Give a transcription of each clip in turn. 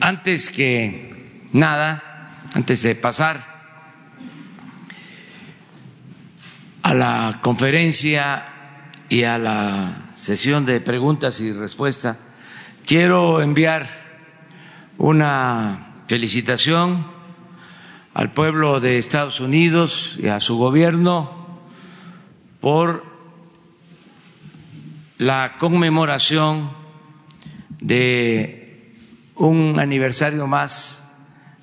antes que nada, antes de pasar a la conferencia y a la sesión de preguntas y respuestas, quiero enviar una felicitación al pueblo de Estados Unidos y a su gobierno por la conmemoración de un aniversario más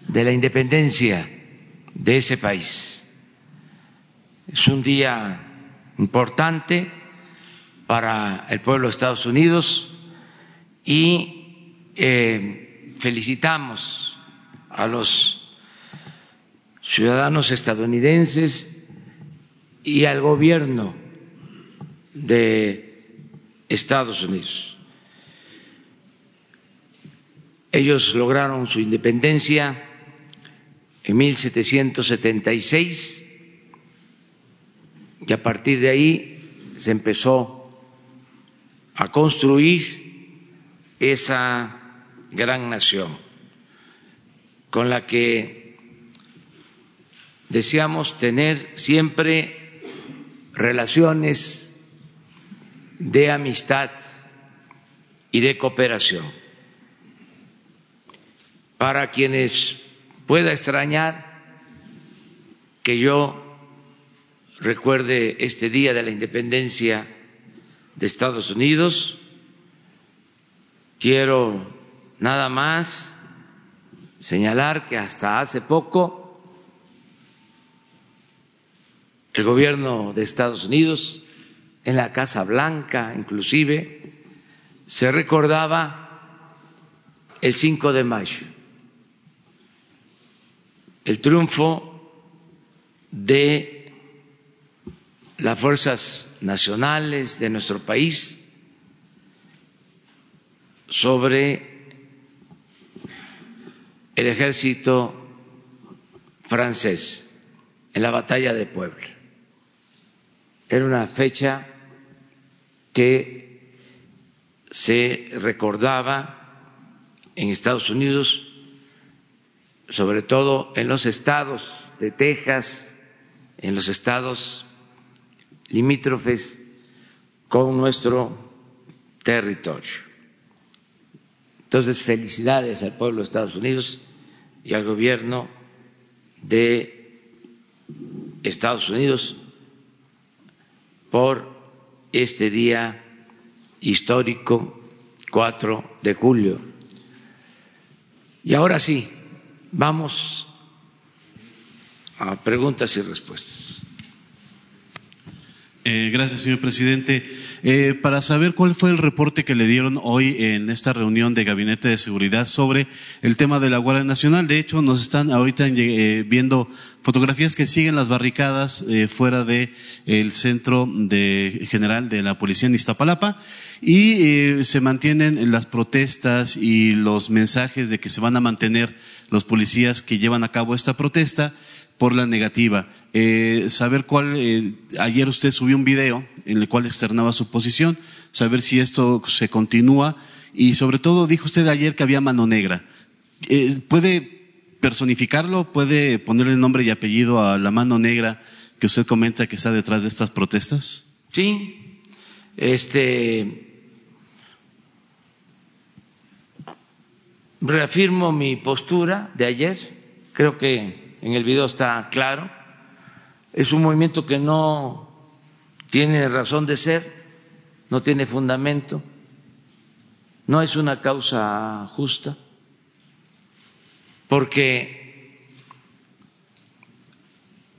de la independencia de ese país. Es un día importante para el pueblo de Estados Unidos y eh, felicitamos a los ciudadanos estadounidenses y al gobierno de Estados Unidos. Ellos lograron su independencia en 1776 y a partir de ahí se empezó a construir esa gran nación con la que deseamos tener siempre relaciones de amistad y de cooperación. Para quienes pueda extrañar que yo recuerde este día de la independencia de Estados Unidos, quiero nada más señalar que hasta hace poco el gobierno de Estados Unidos en la Casa Blanca inclusive, se recordaba el 5 de mayo, el triunfo de las fuerzas nacionales de nuestro país sobre el ejército francés en la batalla de Puebla. Era una fecha que se recordaba en Estados Unidos, sobre todo en los estados de Texas, en los estados limítrofes con nuestro territorio. Entonces, felicidades al pueblo de Estados Unidos y al gobierno de Estados Unidos por este día histórico 4 de julio. Y ahora sí, vamos a preguntas y respuestas. Eh, gracias, señor presidente. Eh, para saber cuál fue el reporte que le dieron hoy en esta reunión de Gabinete de Seguridad sobre el tema de la Guardia Nacional. De hecho, nos están ahorita eh, viendo fotografías que siguen las barricadas fuera del el centro de, general de la policía en Iztapalapa y se mantienen las protestas y los mensajes de que se van a mantener los policías que llevan a cabo esta protesta por la negativa. Eh, saber cuál, eh, ayer usted subió un video en el cual externaba su posición, saber si esto se continúa y sobre todo dijo usted ayer que había mano negra. Eh, ¿Puede personificarlo? ¿Puede ponerle nombre y apellido a la mano negra que usted comenta que está detrás de estas protestas? Sí, este. Reafirmo mi postura de ayer. Creo que en el video está claro, es un movimiento que no tiene razón de ser, no tiene fundamento, no es una causa justa, porque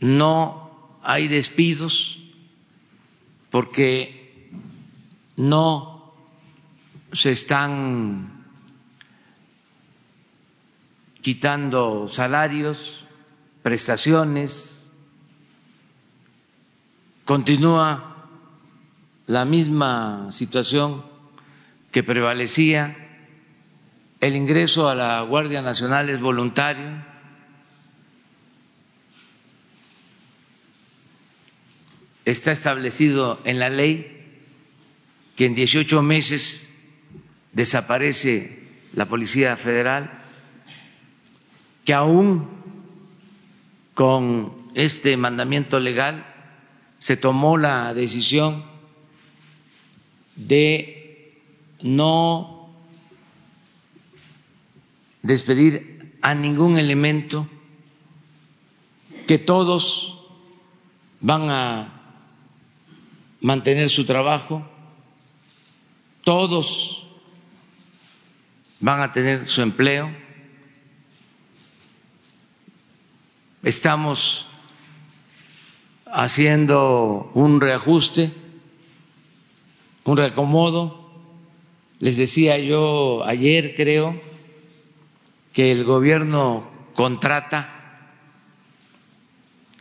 no hay despidos, porque no se están quitando salarios, prestaciones, continúa la misma situación que prevalecía, el ingreso a la Guardia Nacional es voluntario, está establecido en la ley que en 18 meses desaparece la Policía Federal que aún con este mandamiento legal se tomó la decisión de no despedir a ningún elemento, que todos van a mantener su trabajo, todos van a tener su empleo. Estamos haciendo un reajuste, un reacomodo. Les decía yo ayer, creo, que el gobierno contrata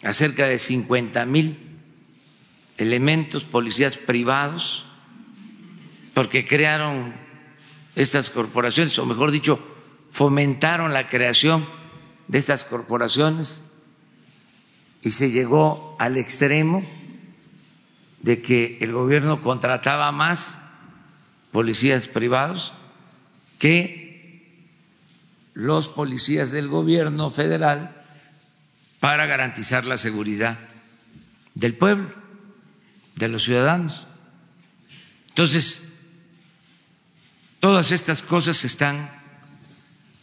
a cerca de 50 mil elementos, policías privados, porque crearon estas corporaciones, o mejor dicho, fomentaron la creación de estas corporaciones y se llegó al extremo de que el gobierno contrataba más policías privados que los policías del gobierno federal para garantizar la seguridad del pueblo, de los ciudadanos. Entonces, todas estas cosas se están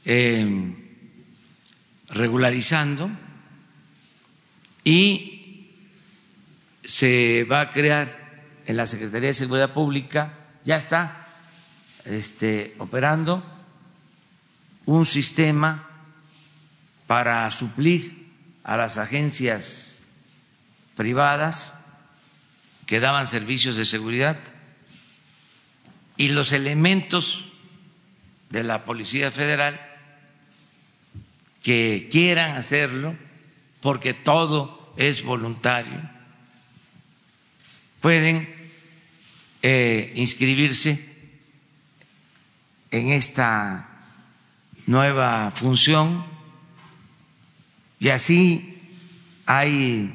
eh, regularizando y se va a crear en la Secretaría de Seguridad Pública, ya está este, operando un sistema para suplir a las agencias privadas que daban servicios de seguridad y los elementos de la Policía Federal que quieran hacerlo porque todo es voluntario, pueden eh, inscribirse en esta nueva función y así hay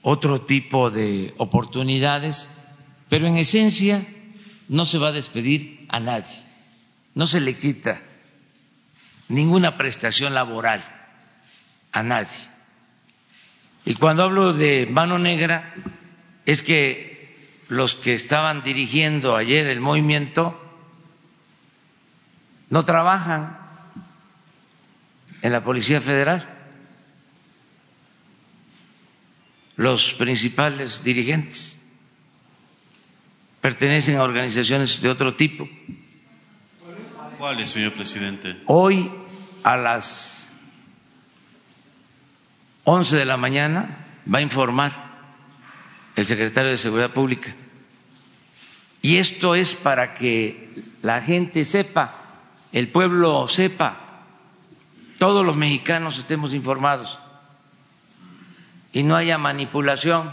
otro tipo de oportunidades, pero en esencia no se va a despedir a nadie, no se le quita ninguna prestación laboral a nadie. Y cuando hablo de mano negra, es que los que estaban dirigiendo ayer el movimiento no trabajan en la Policía Federal. Los principales dirigentes pertenecen a organizaciones de otro tipo. ¿Cuáles, señor presidente? Hoy a las 11 de la mañana va a informar el secretario de Seguridad Pública. Y esto es para que la gente sepa, el pueblo sepa, todos los mexicanos estemos informados y no haya manipulación,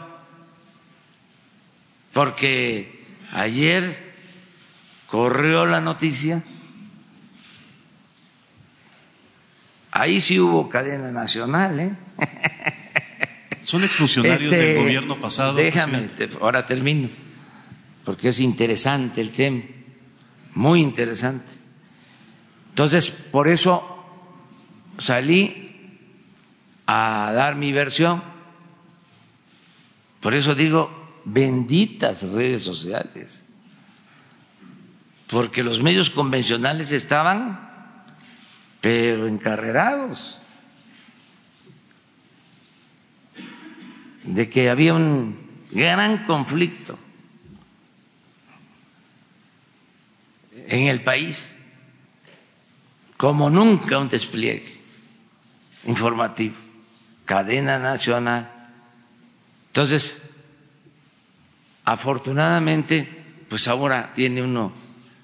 porque ayer corrió la noticia, ahí sí hubo cadena nacional, ¿eh? Son exfuncionarios del este, gobierno pasado. Déjame, ahora termino, porque es interesante el tema, muy interesante. Entonces, por eso salí a dar mi versión. Por eso digo, benditas redes sociales, porque los medios convencionales estaban, pero encarrerados. De que había un gran conflicto en el país, como nunca un despliegue informativo, cadena nacional. Entonces, afortunadamente, pues ahora tiene uno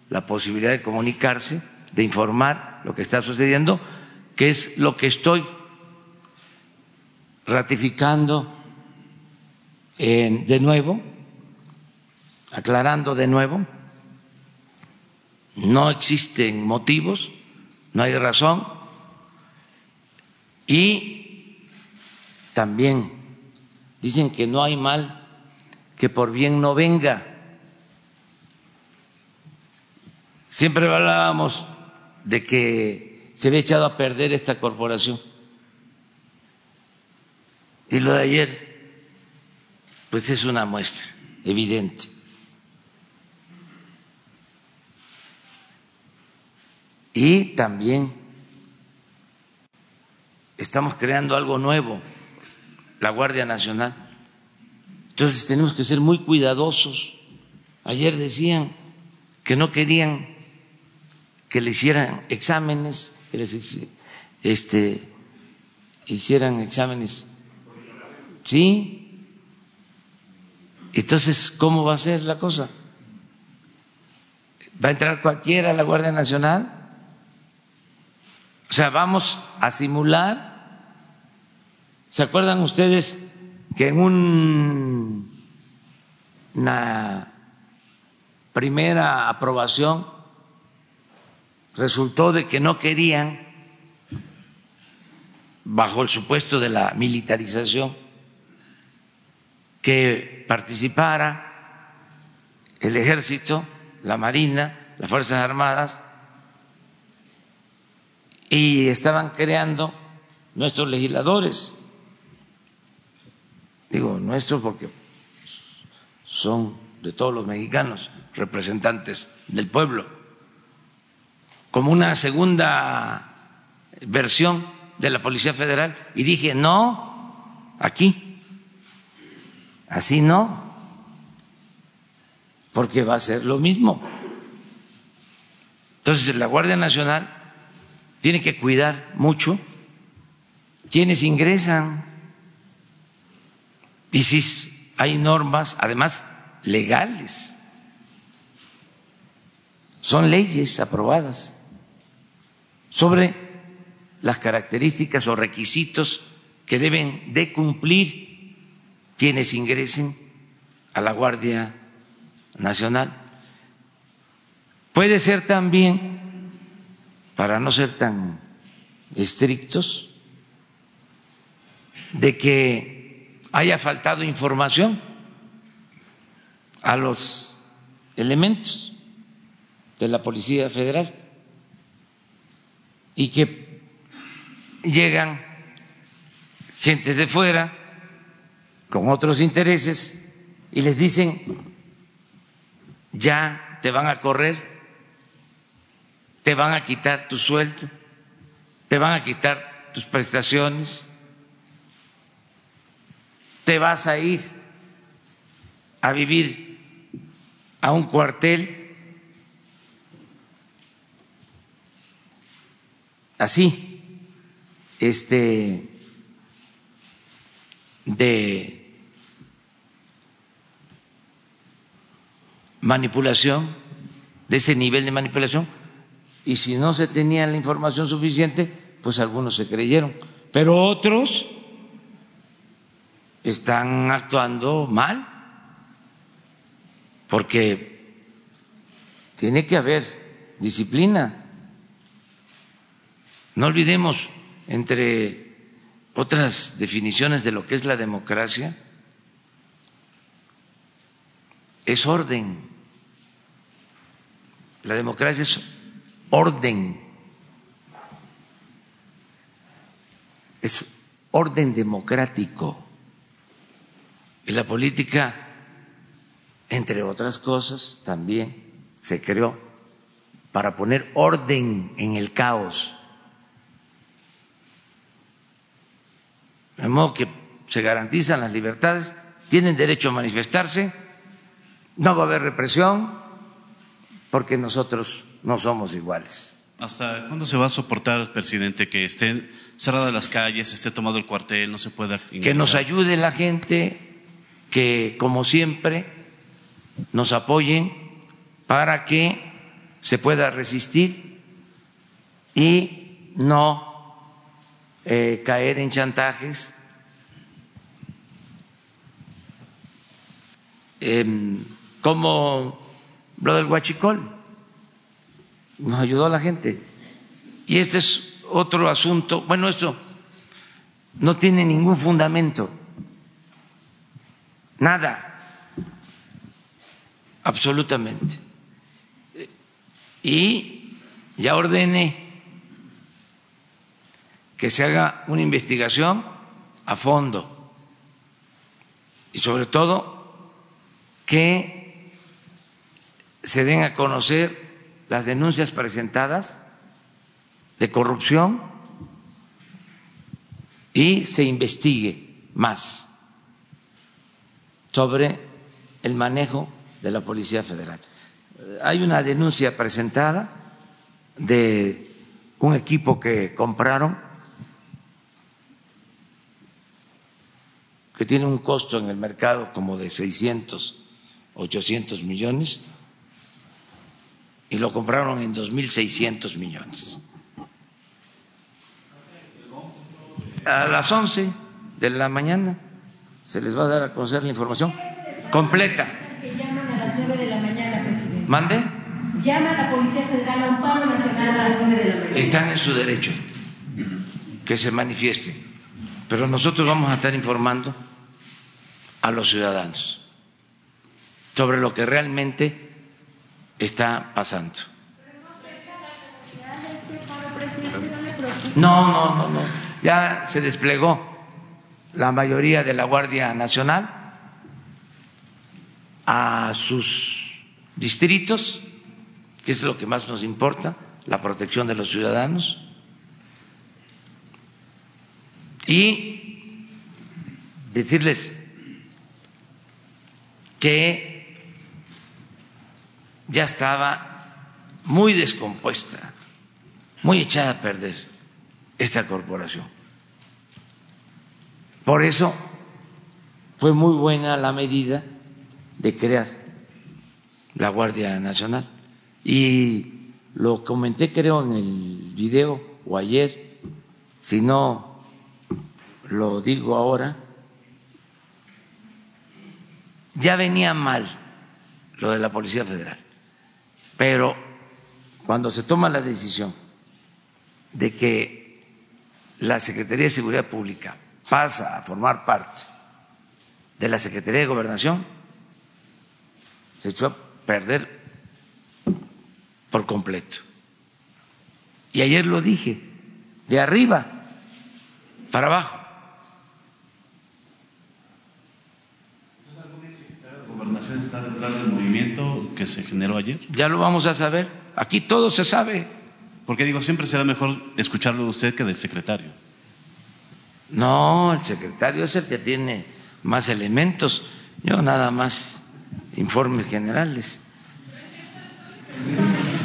la posibilidad de comunicarse, de informar lo que está sucediendo, que es lo que estoy ratificando de nuevo, aclarando de nuevo, no existen motivos, no hay razón y también dicen que no hay mal que por bien no venga. Siempre hablábamos de que se había echado a perder esta corporación. Y lo de ayer, pues es una muestra evidente. Y también estamos creando algo nuevo, la Guardia Nacional. Entonces tenemos que ser muy cuidadosos. Ayer decían que no querían que le hicieran exámenes, que les este, hicieran exámenes. ¿Sí? Entonces, ¿cómo va a ser la cosa? ¿Va a entrar cualquiera a la Guardia Nacional? O sea, vamos a simular. ¿Se acuerdan ustedes que en un, una primera aprobación resultó de que no querían, bajo el supuesto de la militarización, que participara el ejército, la marina, las Fuerzas Armadas, y estaban creando nuestros legisladores, digo nuestros porque son de todos los mexicanos, representantes del pueblo. Como una segunda versión de la Policía Federal. Y dije, no, aquí, así no, porque va a ser lo mismo. Entonces la Guardia Nacional tiene que cuidar mucho quienes ingresan. Y si hay normas, además legales, son leyes aprobadas sobre las características o requisitos que deben de cumplir quienes ingresen a la Guardia Nacional. Puede ser también, para no ser tan estrictos, de que haya faltado información a los elementos de la Policía Federal y que llegan gentes de fuera con otros intereses y les dicen, ya te van a correr, te van a quitar tu sueldo, te van a quitar tus prestaciones, te vas a ir a vivir a un cuartel así, este, de manipulación, de ese nivel de manipulación, y si no se tenía la información suficiente, pues algunos se creyeron, pero otros están actuando mal, porque tiene que haber disciplina. No olvidemos, entre otras definiciones de lo que es la democracia, es orden. La democracia es orden. Es orden democrático. Y la política, entre otras cosas, también se creó para poner orden en el caos. de modo que se garantizan las libertades, tienen derecho a manifestarse, no va a haber represión, porque nosotros no somos iguales. ¿Hasta cuándo se va a soportar, presidente, que estén cerradas las calles, esté tomado el cuartel, no se pueda ingresar? Que nos ayude la gente, que como siempre nos apoyen para que se pueda resistir y no eh, caer en chantajes, em, como lo del huachicol, nos ayudó a la gente. Y este es otro asunto, bueno, esto no tiene ningún fundamento, nada, absolutamente. Y ya ordené que se haga una investigación a fondo. Y sobre todo que se den a conocer las denuncias presentadas de corrupción y se investigue más sobre el manejo de la Policía Federal. Hay una denuncia presentada de un equipo que compraron que tiene un costo en el mercado como de 600, 800 millones, y lo compraron en 2.600 millones. A las 11 de la mañana se les va a dar a conocer la información completa. Que llaman a las 9 de la mañana, presidente. ¿Mande? Llama a la Policía Federal a un paro nacional a las 9 de la mañana. Están en su derecho que se manifiesten, pero nosotros vamos a estar informando a los ciudadanos sobre lo que realmente está pasando. No, no, no, no. Ya se desplegó la mayoría de la Guardia Nacional a sus distritos, que es lo que más nos importa, la protección de los ciudadanos. Y decirles que ya estaba muy descompuesta, muy echada a perder esta corporación. Por eso fue muy buena la medida de crear la Guardia Nacional. Y lo comenté creo en el video o ayer, si no lo digo ahora, ya venía mal lo de la Policía Federal, pero cuando se toma la decisión de que la Secretaría de Seguridad Pública pasa a formar parte de la Secretaría de Gobernación, se echó a perder por completo. Y ayer lo dije, de arriba para abajo. gobernación está detrás del movimiento que se generó ayer? Ya lo vamos a saber. Aquí todo se sabe. Porque digo, siempre será mejor escucharlo de usted que del secretario. No, el secretario es el que tiene más elementos. Yo nada más informes generales.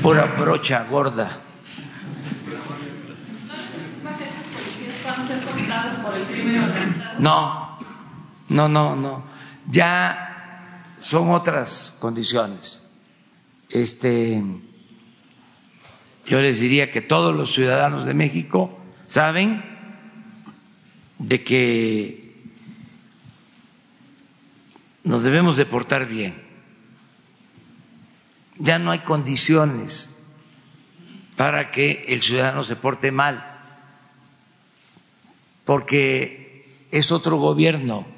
Pura brocha gorda. No, no, no, no. Ya son otras condiciones. Este, yo les diría que todos los ciudadanos de México saben de que nos debemos de portar bien. Ya no hay condiciones para que el ciudadano se porte mal, porque es otro gobierno.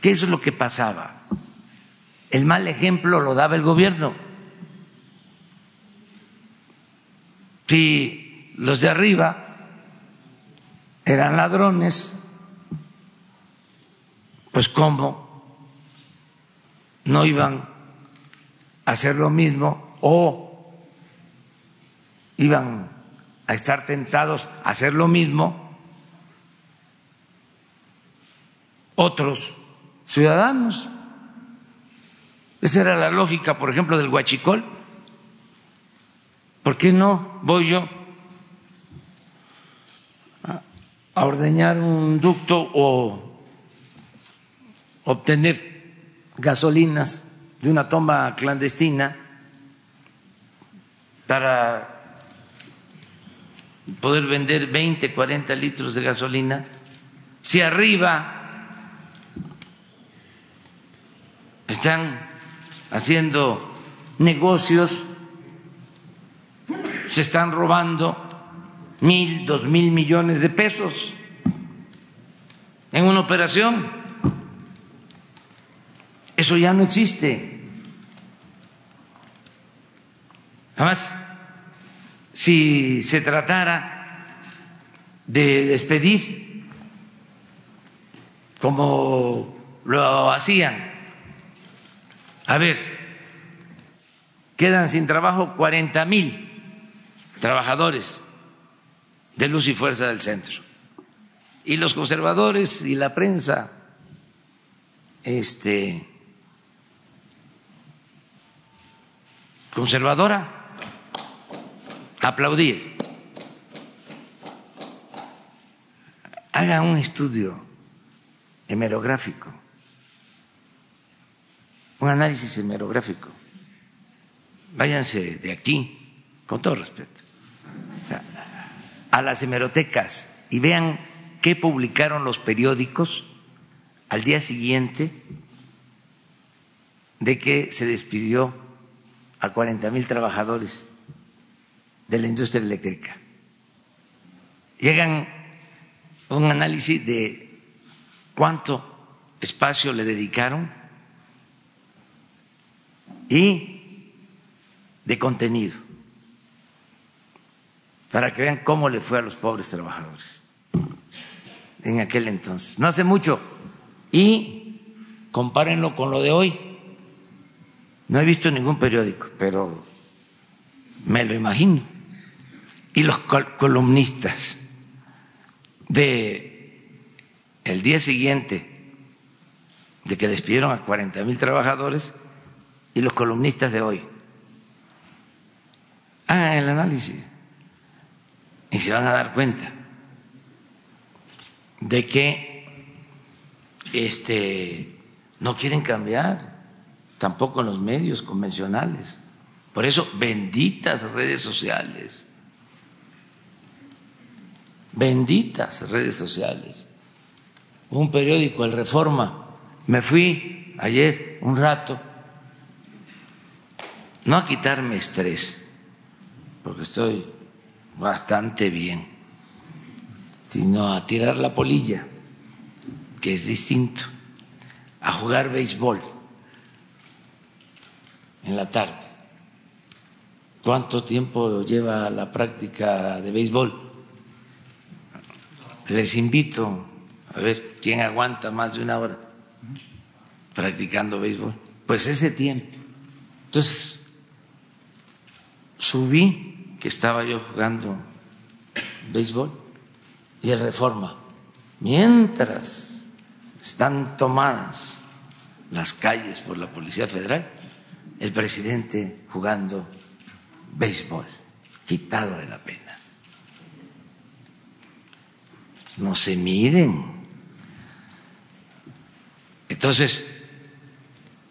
¿Qué es lo que pasaba? El mal ejemplo lo daba el gobierno. Si los de arriba eran ladrones, pues cómo no iban a hacer lo mismo o iban a estar tentados a hacer lo mismo otros ciudadanos. Esa era la lógica, por ejemplo, del huachicol. ¿Por qué no voy yo a ordeñar un ducto o obtener gasolinas de una toma clandestina para poder vender 20, 40 litros de gasolina, si arriba están haciendo negocios, se están robando mil, dos mil millones de pesos en una operación. Eso ya no existe. Además, si se tratara de despedir, como lo hacían. A ver, quedan sin trabajo 40 mil trabajadores de luz y fuerza del centro. Y los conservadores y la prensa este, conservadora aplaudir. Haga un estudio hemerográfico, un análisis hemerográfico. Váyanse de aquí, con todo respeto, a las hemerotecas y vean qué publicaron los periódicos al día siguiente de que se despidió a 40 mil trabajadores de la industria eléctrica. Llegan un análisis de cuánto espacio le dedicaron y de contenido, para que vean cómo le fue a los pobres trabajadores en aquel entonces. No hace mucho. Y compárenlo con lo de hoy. No he visto ningún periódico, pero me lo imagino y los columnistas de el día siguiente de que despidieron a 40 mil trabajadores y los columnistas de hoy. Hagan el análisis y se van a dar cuenta de que este, no quieren cambiar, tampoco en los medios convencionales. Por eso, benditas redes sociales benditas redes sociales. Un periódico, El Reforma, me fui ayer un rato, no a quitarme estrés, porque estoy bastante bien, sino a tirar la polilla, que es distinto, a jugar béisbol en la tarde. ¿Cuánto tiempo lleva la práctica de béisbol? les invito a ver quién aguanta más de una hora practicando béisbol. Pues ese tiempo. Entonces, subí que estaba yo jugando béisbol y el reforma. Mientras están tomadas las calles por la Policía Federal, el presidente jugando béisbol, quitado de la pena no se miden. Entonces,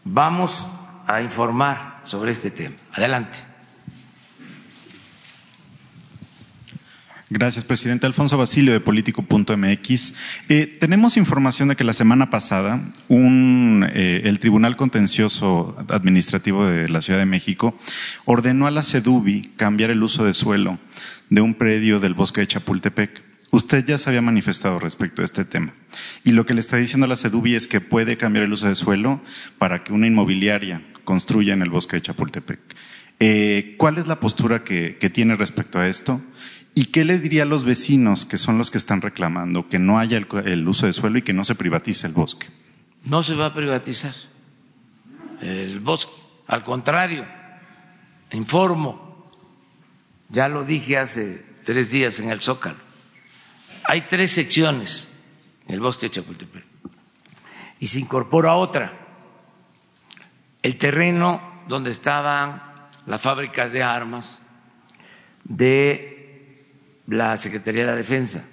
vamos a informar sobre este tema. Adelante. Gracias, presidente. Alfonso Basilio de Político.mx. Eh, tenemos información de que la semana pasada eh, el Tribunal Contencioso Administrativo de la Ciudad de México ordenó a la CEDUBI cambiar el uso de suelo de un predio del bosque de Chapultepec. Usted ya se había manifestado respecto a este tema. Y lo que le está diciendo a la CEDUBI es que puede cambiar el uso de suelo para que una inmobiliaria construya en el bosque de Chapultepec. Eh, ¿Cuál es la postura que, tiene respecto a esto? ¿Y qué le diría a los vecinos, que son los que están reclamando que no haya el, uso de suelo y que no se privatice el bosque? No se va a privatizar el bosque. Al contrario, informo, ya lo dije hace tres días en el Zócalo, hay tres secciones en el bosque de Chapultepec y se incorpora otra. El terreno donde estaban las fábricas de armas de la Secretaría de la Defensa.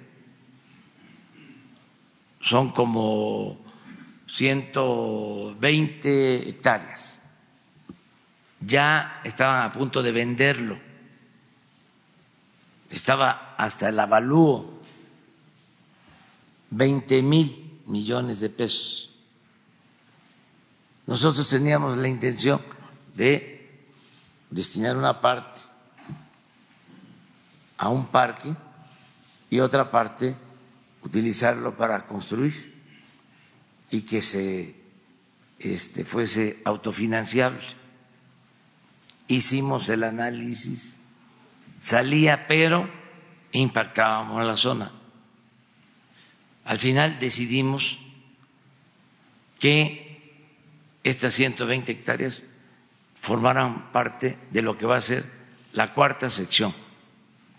Son como 120 hectáreas. Ya estaban a punto de venderlo. Estaba hasta el avalúo 20 mil millones de pesos. Nosotros teníamos la intención de destinar una parte a un parque y otra parte utilizarlo para construir y que se este, fuese autofinanciable. Hicimos el análisis, salía, pero impactábamos la zona al final decidimos que estas 120 hectáreas formaran parte de lo que va a ser la cuarta sección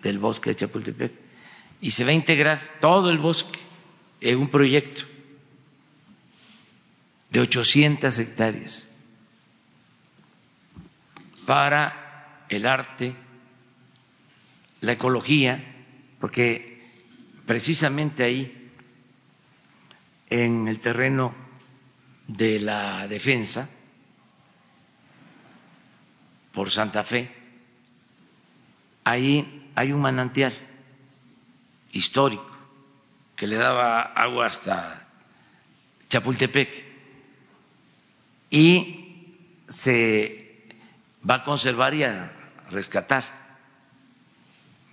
del bosque de Chapultepec y se va a integrar todo el bosque en un proyecto de 800 hectáreas para el arte, la ecología, porque precisamente ahí, en el terreno de la defensa, por Santa Fe, ahí hay un manantial histórico que le daba agua hasta Chapultepec y se va a conservar y a rescatar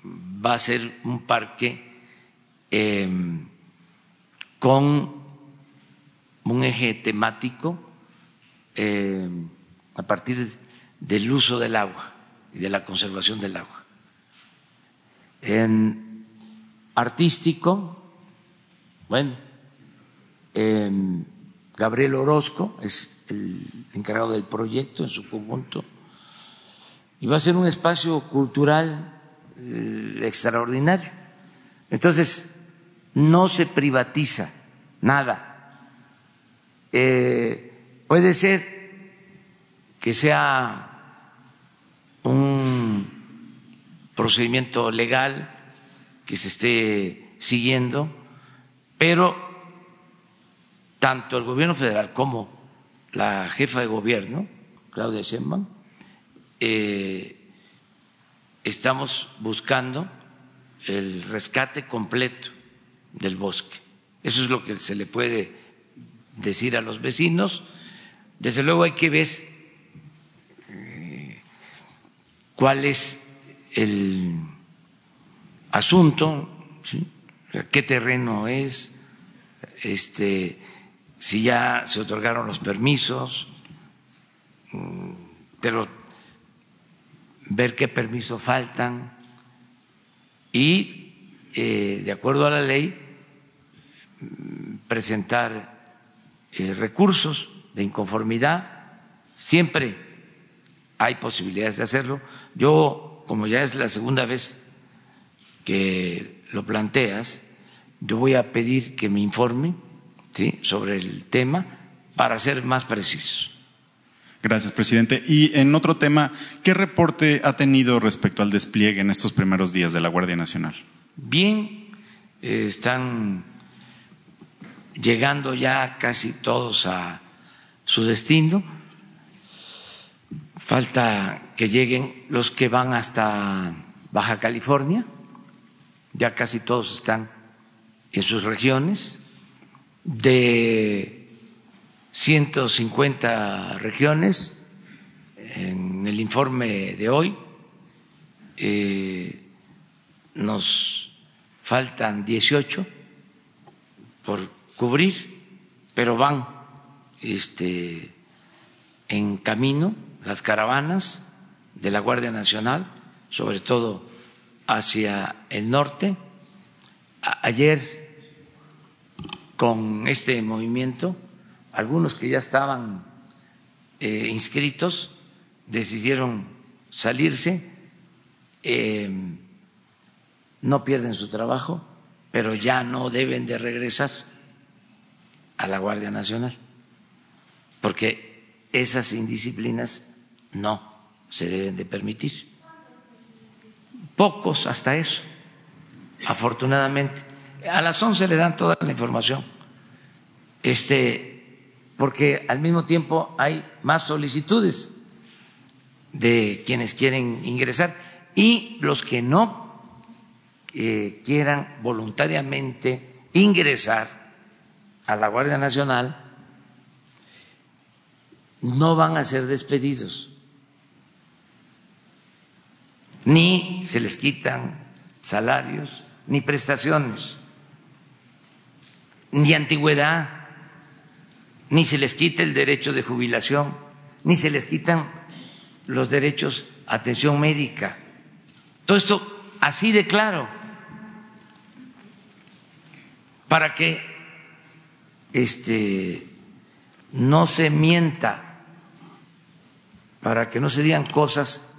va a ser un parque em, con un eje temático em, a partir del uso del agua y de la conservación del agua. En artístico, bueno, em, Gabriel Orozco es el encargado del proyecto en su conjunto y va a ser un espacio cultural eh, extraordinario. Entonces, no se privatiza nada. Eh, puede ser que sea un procedimiento legal que se esté siguiendo, pero tanto el gobierno federal como la jefa de gobierno, Claudia Sheinbaum, eh, estamos buscando el rescate completo del bosque. Eso es lo que se le puede decir a los vecinos. Desde luego hay que ver eh, cuál es el asunto, qué terreno es, este, si ya se otorgaron los permisos, mm, pero ver qué permisos faltan y, eh, de acuerdo a la ley, presentar eh, recursos de inconformidad. Siempre hay posibilidades de hacerlo. Yo, como ya es la segunda vez que lo planteas, yo voy a pedir que me informe sobre el tema para ser más precisos. Gracias, presidente. Y en otro tema, ¿qué reporte ha tenido respecto al despliegue en estos primeros días de la Guardia Nacional? Bien, eh, están llegando ya casi todos a su destino. Falta que lleguen los que van hasta Baja California. Ya casi todos están en sus regiones. De 150 regiones en el informe de hoy. Eh, nos faltan 18 por cubrir, pero van este, en camino las caravanas de la Guardia Nacional, sobre todo hacia el norte. ayer, con este movimiento, algunos que ya estaban eh, inscritos decidieron salirse, eh, no pierden su trabajo, pero ya no deben de regresar a la Guardia Nacional, porque esas indisciplinas no se deben de permitir. Pocos hasta eso, afortunadamente. A las once le dan toda la información. Este, porque al mismo tiempo hay más solicitudes de quienes quieren ingresar y los que no quieran voluntariamente ingresar a la Guardia Nacional no van a ser despedidos, ni se les quitan salarios, ni prestaciones, ni antigüedad ni se les quita el derecho de jubilación, ni se les quitan los derechos a atención médica. Todo esto así de claro. para que este, no se mienta, para que no se digan cosas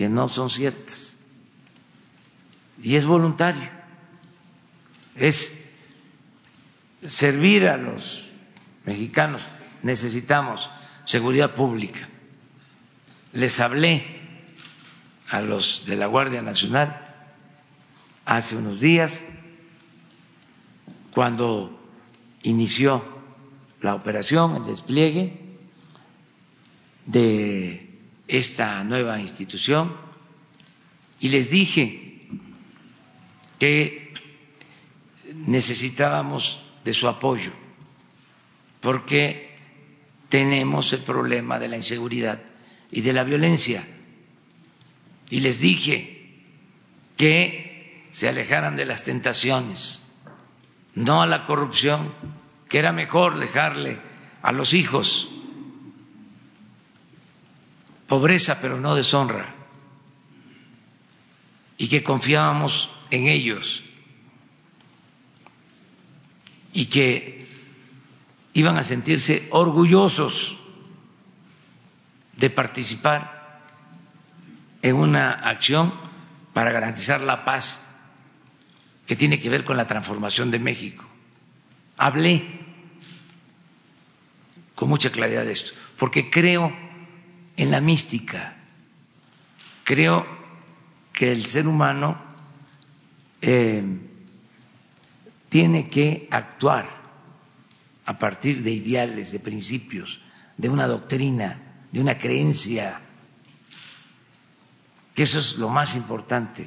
que no son ciertas. Y es voluntario, es servir a los mexicanos. Necesitamos seguridad pública. Les hablé a los de la Guardia Nacional hace unos días cuando inició la operación, el despliegue de esta nueva institución y les dije que necesitábamos de su apoyo porque tenemos el problema de la inseguridad y de la violencia. Y les dije que se alejaran de las tentaciones, no a la corrupción, que era mejor dejarle a los hijos pobreza pero no deshonra, y que confiábamos en ellos y que iban a sentirse orgullosos de participar en una acción para garantizar la paz que tiene que ver con la transformación de México. Hablé con mucha claridad de esto, porque creo en la mística, creo que el ser humano eh, tiene que actuar a partir de ideales, de principios, de una doctrina, de una creencia, que eso es lo más importante.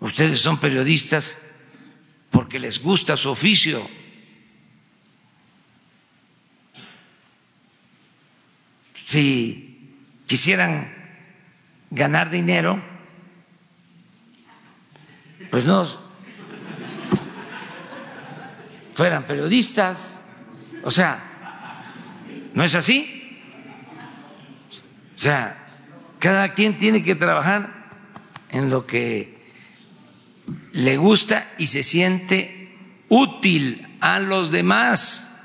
Ustedes son periodistas porque les gusta su oficio si quisieran ganar dinero, pues no fueran periodistas. O sea, ¿no es así? O sea, cada quien tiene que trabajar en lo que le gusta y se siente útil a los demás,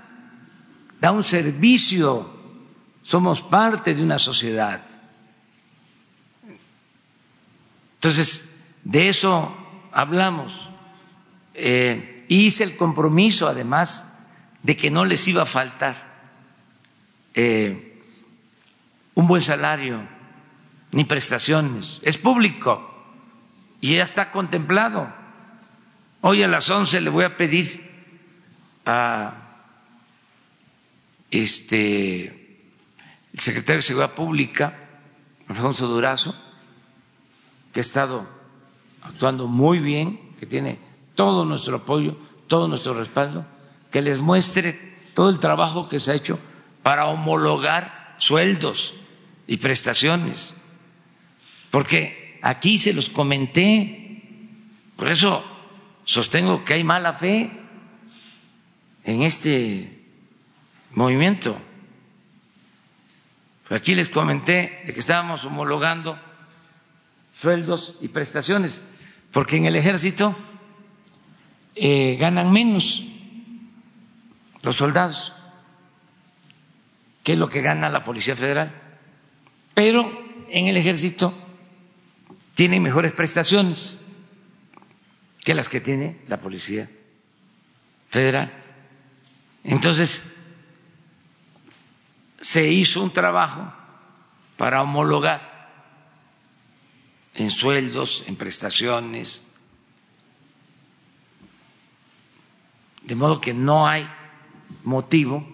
da un servicio somos parte de una sociedad. Entonces, de eso hablamos. Eh, hice el compromiso, además, de que no les iba a faltar eh, un buen salario ni prestaciones. Es público y ya está contemplado. Hoy a las 11 le voy a pedir a este el secretario de Seguridad Pública, Alfonso Durazo, que ha estado actuando muy bien, que tiene todo nuestro apoyo, todo nuestro respaldo, que les muestre todo el trabajo que se ha hecho para homologar sueldos y prestaciones. Porque aquí se los comenté, por eso sostengo que hay mala fe en este movimiento. Aquí les comenté de que estábamos homologando sueldos y prestaciones, porque en el ejército eh, ganan menos los soldados que lo que gana la Policía Federal, pero en el ejército tienen mejores prestaciones que las que tiene la Policía Federal. Entonces, se hizo un trabajo para homologar en sueldos, en prestaciones, de modo que no hay motivo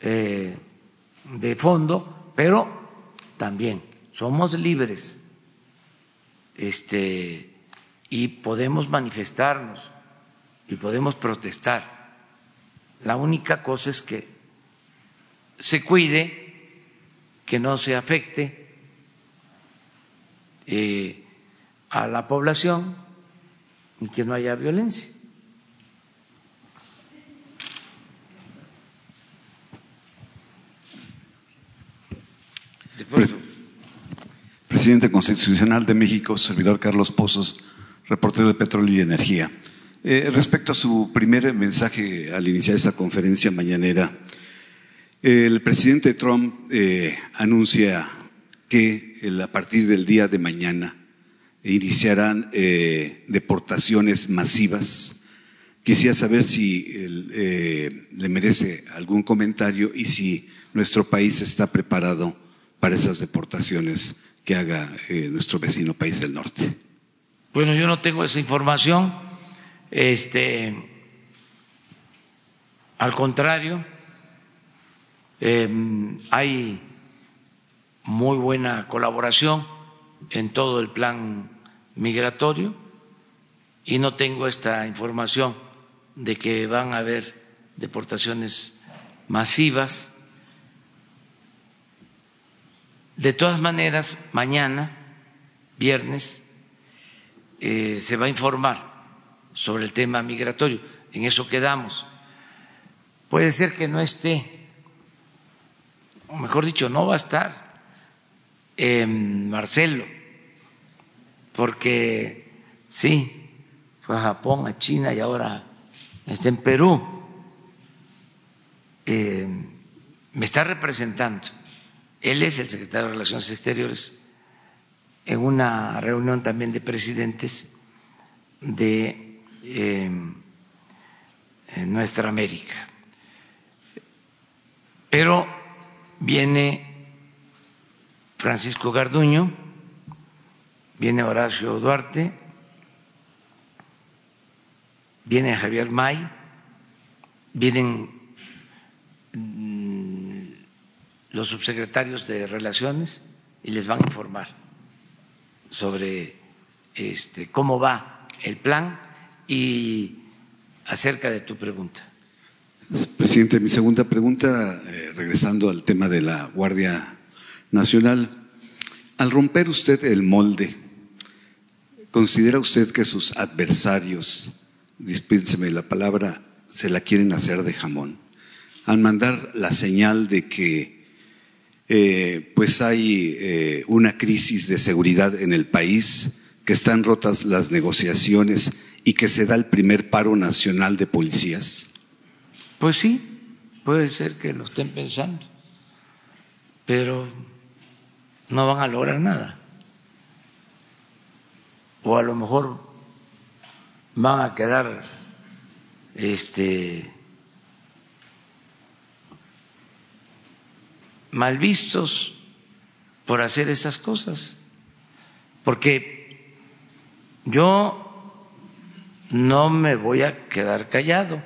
eh, de fondo, pero también somos libres este, y podemos manifestarnos y podemos protestar. La única cosa es que se cuide, que no se afecte eh, a la población y que no haya violencia. Presidente Constitucional de México, servidor Carlos Pozos, reportero de Petróleo y Energía. Eh, respecto a su primer mensaje al iniciar esta conferencia mañanera, el presidente Trump eh, anuncia que a partir del día de mañana iniciarán eh, deportaciones masivas. Quisiera saber si le merece algún comentario y si nuestro país está preparado para esas deportaciones que haga nuestro vecino país del norte. Bueno, yo no tengo esa información este, al contrario, em, hay muy buena colaboración en todo el plan migratorio y no tengo esta información de que van a haber deportaciones masivas. De todas maneras, mañana, viernes, eh, se va a informar sobre el tema migratorio. En eso quedamos. Puede ser que no esté, o mejor dicho, no va a estar en Marcelo, porque sí, fue a Japón, a China y ahora está en Perú. Eh, me está representando. Él es el secretario de Relaciones Exteriores en una reunión también de presidentes de en nuestra América. Pero viene Francisco Garduño, viene Horacio Duarte, viene Javier May, vienen mm, los subsecretarios de Relaciones y les van a informar sobre este, cómo va el plan y acerca de tu pregunta. Presidente, mi segunda pregunta, eh, regresando al tema de la Guardia Nacional. Al romper usted el molde, ¿considera usted que sus adversarios, dispénseme la palabra, se la quieren hacer de jamón? Al mandar la señal de que eh, pues hay eh, una crisis de seguridad en el país, que están rotas las negociaciones y que se da el primer paro nacional de policías? Pues sí, puede ser que lo estén pensando, pero no van a lograr nada. O a lo mejor van a quedar este mal vistos por hacer esas cosas. Porque yo no me voy a quedar callado.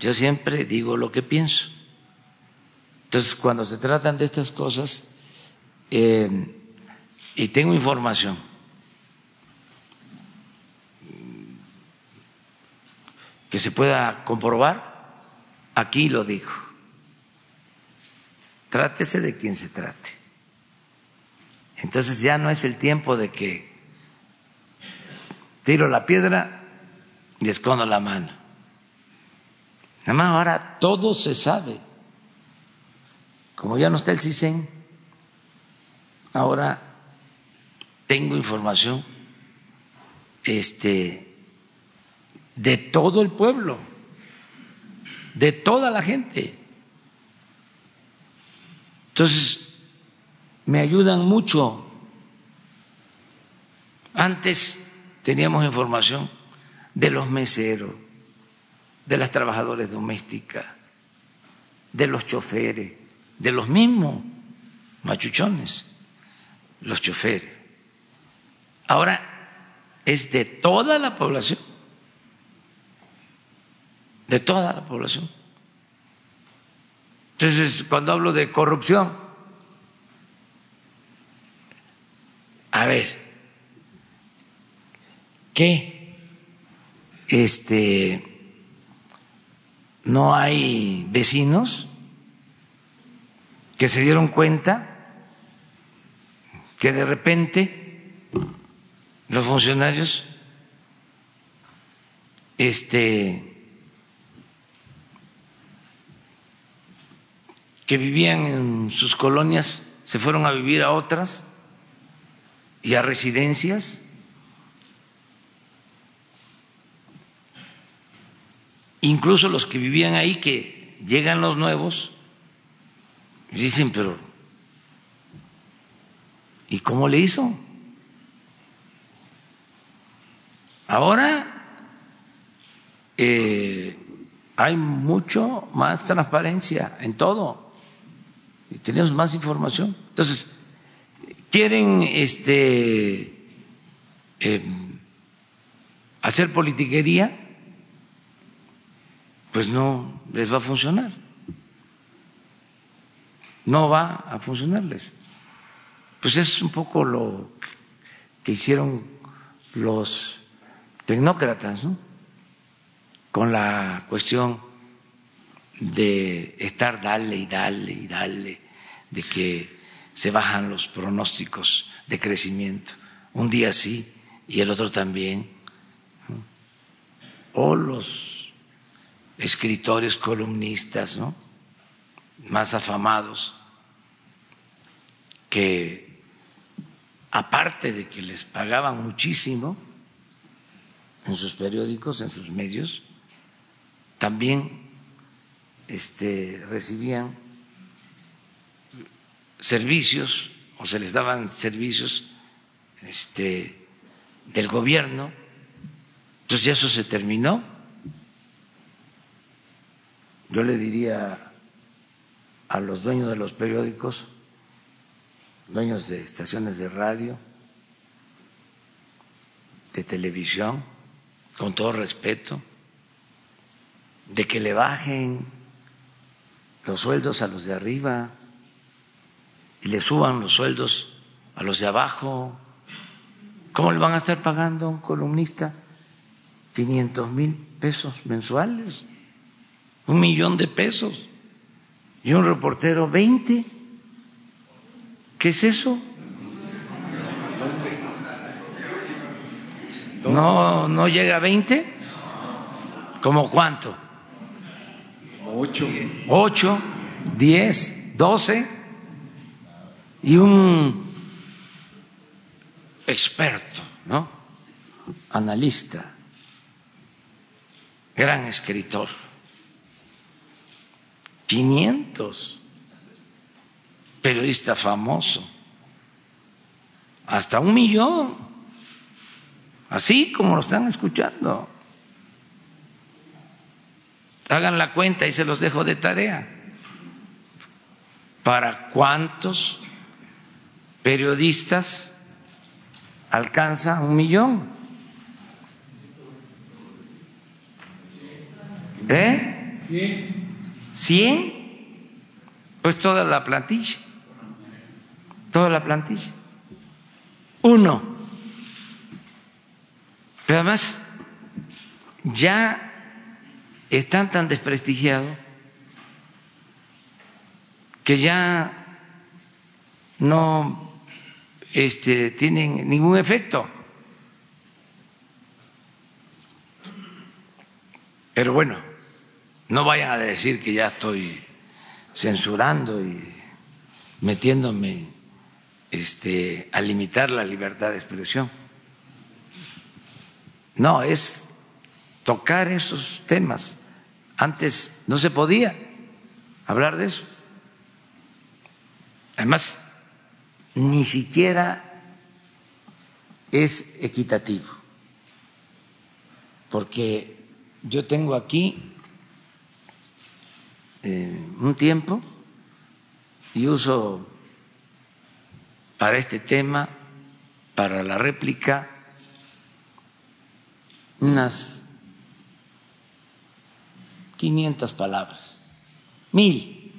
Yo siempre digo lo que pienso. Entonces, cuando se tratan de estas cosas, eh, y tengo información, que se pueda comprobar, aquí lo digo. Trátese de quien se trate. Entonces ya no es el tiempo de que tiro la piedra y escondo la mano. Nada más ahora todo se sabe. Como ya no está el CISEN, ahora tengo información este, de todo el pueblo, de toda la gente. Entonces, me ayudan mucho. Antes teníamos información de los meseros, de las trabajadoras domésticas, de los choferes, de los mismos machuchones, los choferes. Ahora es de toda la población, de toda la población. Entonces, cuando hablo de corrupción, a ver, que este no hay vecinos que se dieron cuenta que de repente los funcionarios este que vivían en sus colonias se fueron a vivir a otras y a residencias incluso los que vivían ahí, que llegan los nuevos, dicen, pero ¿y cómo le hizo? Ahora eh, hay mucho más transparencia en todo y tenemos más información. Entonces, quieren este, eh, hacer politiquería, pues no les va a funcionar. No va a funcionarles. Pues es un poco lo que hicieron los tecnócratas, ¿no? Con la cuestión de estar dale y dale y dale, de que se bajan los pronósticos de crecimiento, un día sí y el otro también, o los escritores columnistas ¿no? más afamados, que aparte de que les pagaban muchísimo en sus periódicos, en sus medios, también este, recibían servicios o se les daban servicios este, del gobierno. Entonces ya eso se terminó. Yo le diría a los dueños de los periódicos, dueños de estaciones de radio, de televisión, con todo respeto, de que le bajen los sueldos a los de arriba y le suban los sueldos a los de abajo. ¿Cómo le van a estar pagando a un columnista 500 mil pesos mensuales? Un millón de pesos. Y un reportero 20. ¿Qué es eso? ¿No, no llega a 20? ¿Cómo cuánto? Ocho. Ocho, diez, doce y un experto, ¿no? Analista, gran escritor. Quinientos periodista famoso, hasta un millón, así como lo están escuchando hagan la cuenta y se los dejo de tarea. ¿Para cuántos periodistas alcanza un millón? ¿Eh? ¿Cien? Pues toda la plantilla. Toda la plantilla. Uno. Pero además, ya están tan desprestigiados que ya no este, tienen ningún efecto. Pero bueno, no vayan a decir que ya estoy censurando y metiéndome este, a limitar la libertad de expresión. No, es tocar esos temas antes no se podía hablar de eso. Además, ni siquiera es equitativo, porque yo tengo aquí eh, un tiempo y uso para este tema, para la réplica, unas 500 palabras, mil.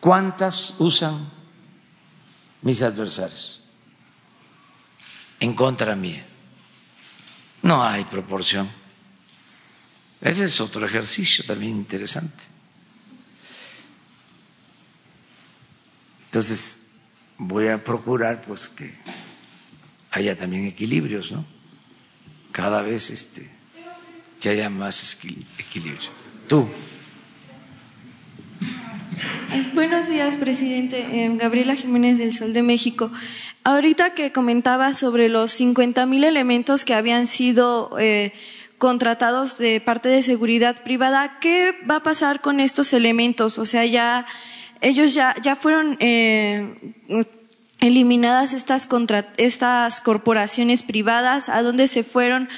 ¿Cuántas usan mis adversarios en contra mía? No hay proporción. Ese es otro ejercicio también interesante. Entonces, voy a procurar pues que haya también equilibrios, ¿no? Cada vez este que haya más equilibrio. Tú. Buenos días, presidente. Eh, Gabriela Jiménez del Sol de México. Ahorita que comentaba sobre los 50 mil elementos que habían sido eh, contratados de parte de seguridad privada. ¿Qué va a pasar con estos elementos? O sea, ya ellos ya, ya fueron eh, eliminadas estas, contra, estas corporaciones privadas, ¿a dónde se fueron?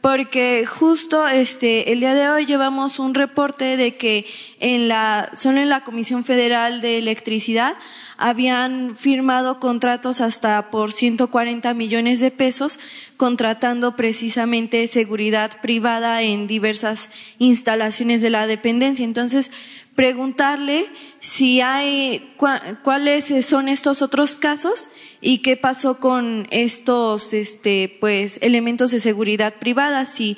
Porque justo este, el día de hoy llevamos un reporte de que en la, solo en la Comisión Federal de Electricidad habían firmado contratos hasta por 140 millones de pesos, contratando precisamente seguridad privada en diversas instalaciones de la dependencia. Entonces, preguntarle si hay, cuáles son estos otros casos y qué pasó con estos, este, pues, elementos de seguridad privada, si,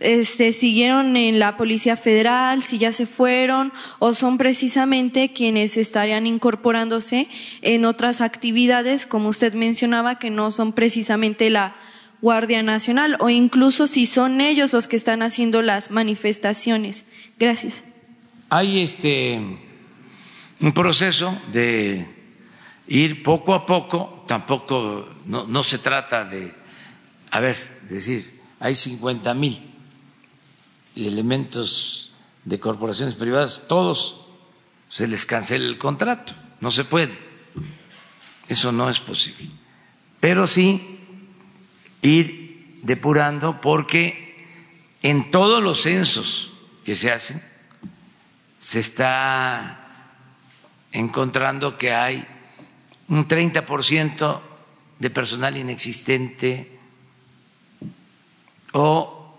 este, siguieron en la Policía Federal, si ya se fueron o son precisamente quienes estarían incorporándose en otras actividades, como usted mencionaba, que no son precisamente la Guardia Nacional o incluso si son ellos los que están haciendo las manifestaciones. Gracias hay este un proceso de ir poco a poco, tampoco no, no se trata de, a ver, decir, hay 50 mil elementos de corporaciones privadas, todos se les cancela el contrato, no se puede, eso no es posible, pero sí ir depurando porque en todos los censos que se hacen, se está encontrando que hay un 30% de personal inexistente o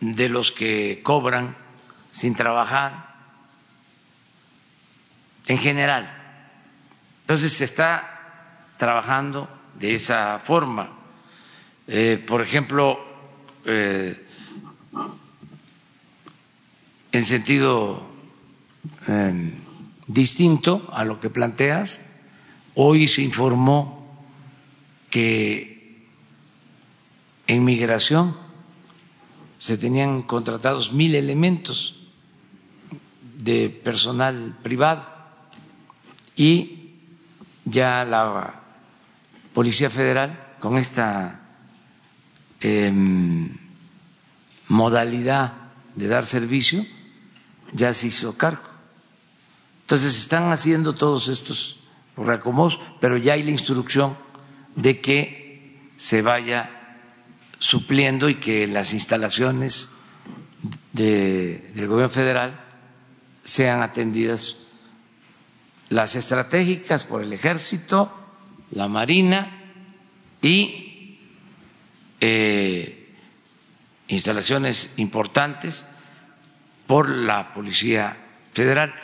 de los que cobran sin trabajar en general. Entonces se está trabajando de esa forma. Eh, por ejemplo, eh, en sentido Em, distinto a lo que planteas. Hoy se informó que en migración se tenían contratados mil elementos de personal privado y ya la Policía Federal con esta em, modalidad de dar servicio ya se hizo cargo. Entonces están haciendo todos estos reacomodos, pero ya hay la instrucción de que se vaya supliendo y que las instalaciones del gobierno federal sean atendidas. Las estratégicas por el ejército, la marina y eh, instalaciones importantes por la Policía Federal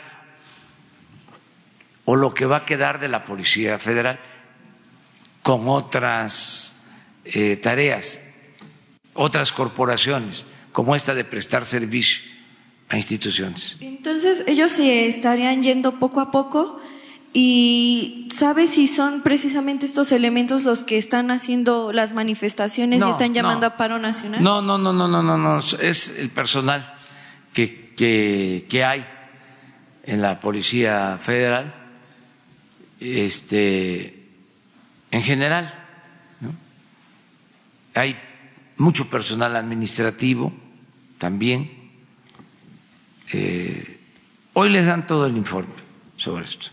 o lo que va a quedar de la Policía Federal con otras eh, tareas, otras corporaciones, como esta de prestar servicio a instituciones. Entonces, ellos se estarían yendo poco a poco y ¿sabe si son precisamente estos elementos los que están haciendo las manifestaciones y están llamando a paro nacional? No, no, no, no, no, no, no, es el personal que, que, que hay en la Policía Federal este, en general. Hay mucho personal administrativo también. Eh, hoy les dan todo el informe sobre esto.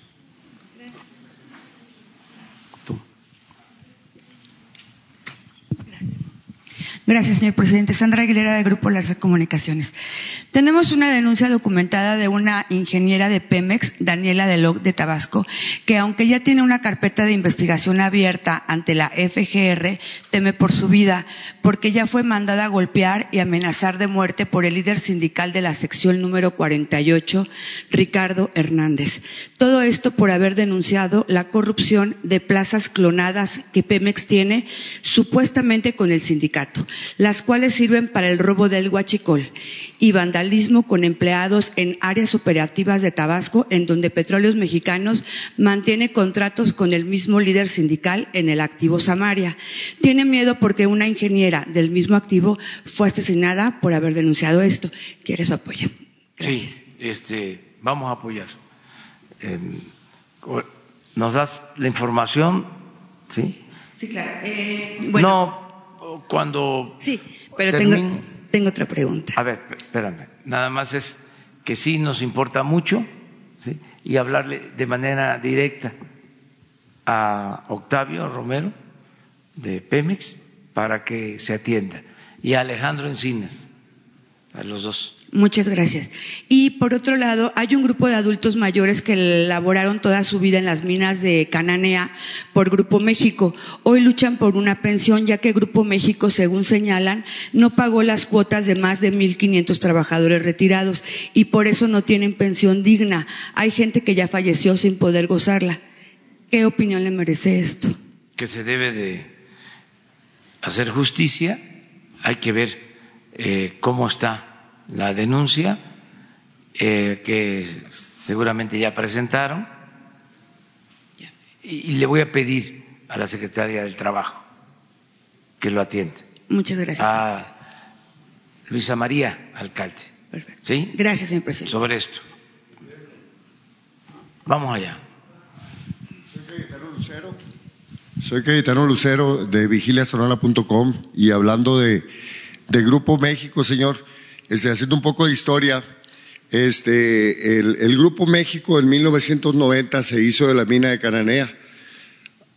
Gracias, señor presidente. Sandra Aguilera, de Grupo Larsa Comunicaciones. Tenemos una denuncia documentada de una ingeniera de Pemex, Daniela Deloc, de Tabasco, que aunque ya tiene una carpeta de investigación abierta ante la FGR, teme por su vida, porque ya fue mandada a golpear y amenazar de muerte por el líder sindical de la sección número 48, Ricardo Hernández. Todo esto por haber denunciado la corrupción de plazas clonadas que Pemex tiene supuestamente con el sindicato las cuales sirven para el robo del huachicol y vandalismo con empleados en áreas operativas de Tabasco, en donde Petróleos Mexicanos mantiene contratos con el mismo líder sindical en el activo Samaria. Tiene miedo porque una ingeniera del mismo activo fue asesinada por haber denunciado esto. ¿Quiere su apoyo? Sí, este, vamos a apoyar. Em, ¿Nos das la información? Sí. Sí, claro. Eh, bueno. No, cuando sí, pero tengo, tengo otra pregunta. A ver, espérame. Nada más es que sí nos importa mucho y hablarle de manera directa a Octavio Romero de Pemex para que se atienda y a Alejandro Encinas, a los dos. Muchas gracias. Y por otro lado, hay un grupo de adultos mayores que laboraron toda su vida en las minas de Cananea por Grupo México. Hoy luchan por una pensión ya que Grupo México, según señalan, no pagó las cuotas de más de 1.500 trabajadores retirados y por eso no tienen pensión digna. Hay gente que ya falleció sin poder gozarla. ¿Qué opinión le merece esto? Que se debe de hacer justicia. Hay que ver eh, cómo está la denuncia eh, que seguramente ya presentaron y, y, le voy a pedir a la secretaria del Trabajo que lo atienda. Muchas gracias. A Luisa María, alcalde. Perfecto. ¿Sí? Gracias, señor presidente. Sobre esto. Vamos allá. Soy Cayetano Lucero de vigiliasonora.com y hablando de, de Grupo México, señor, este, haciendo un poco de historia, este, el, Grupo México en 1990 se hizo de la mina de Cananea,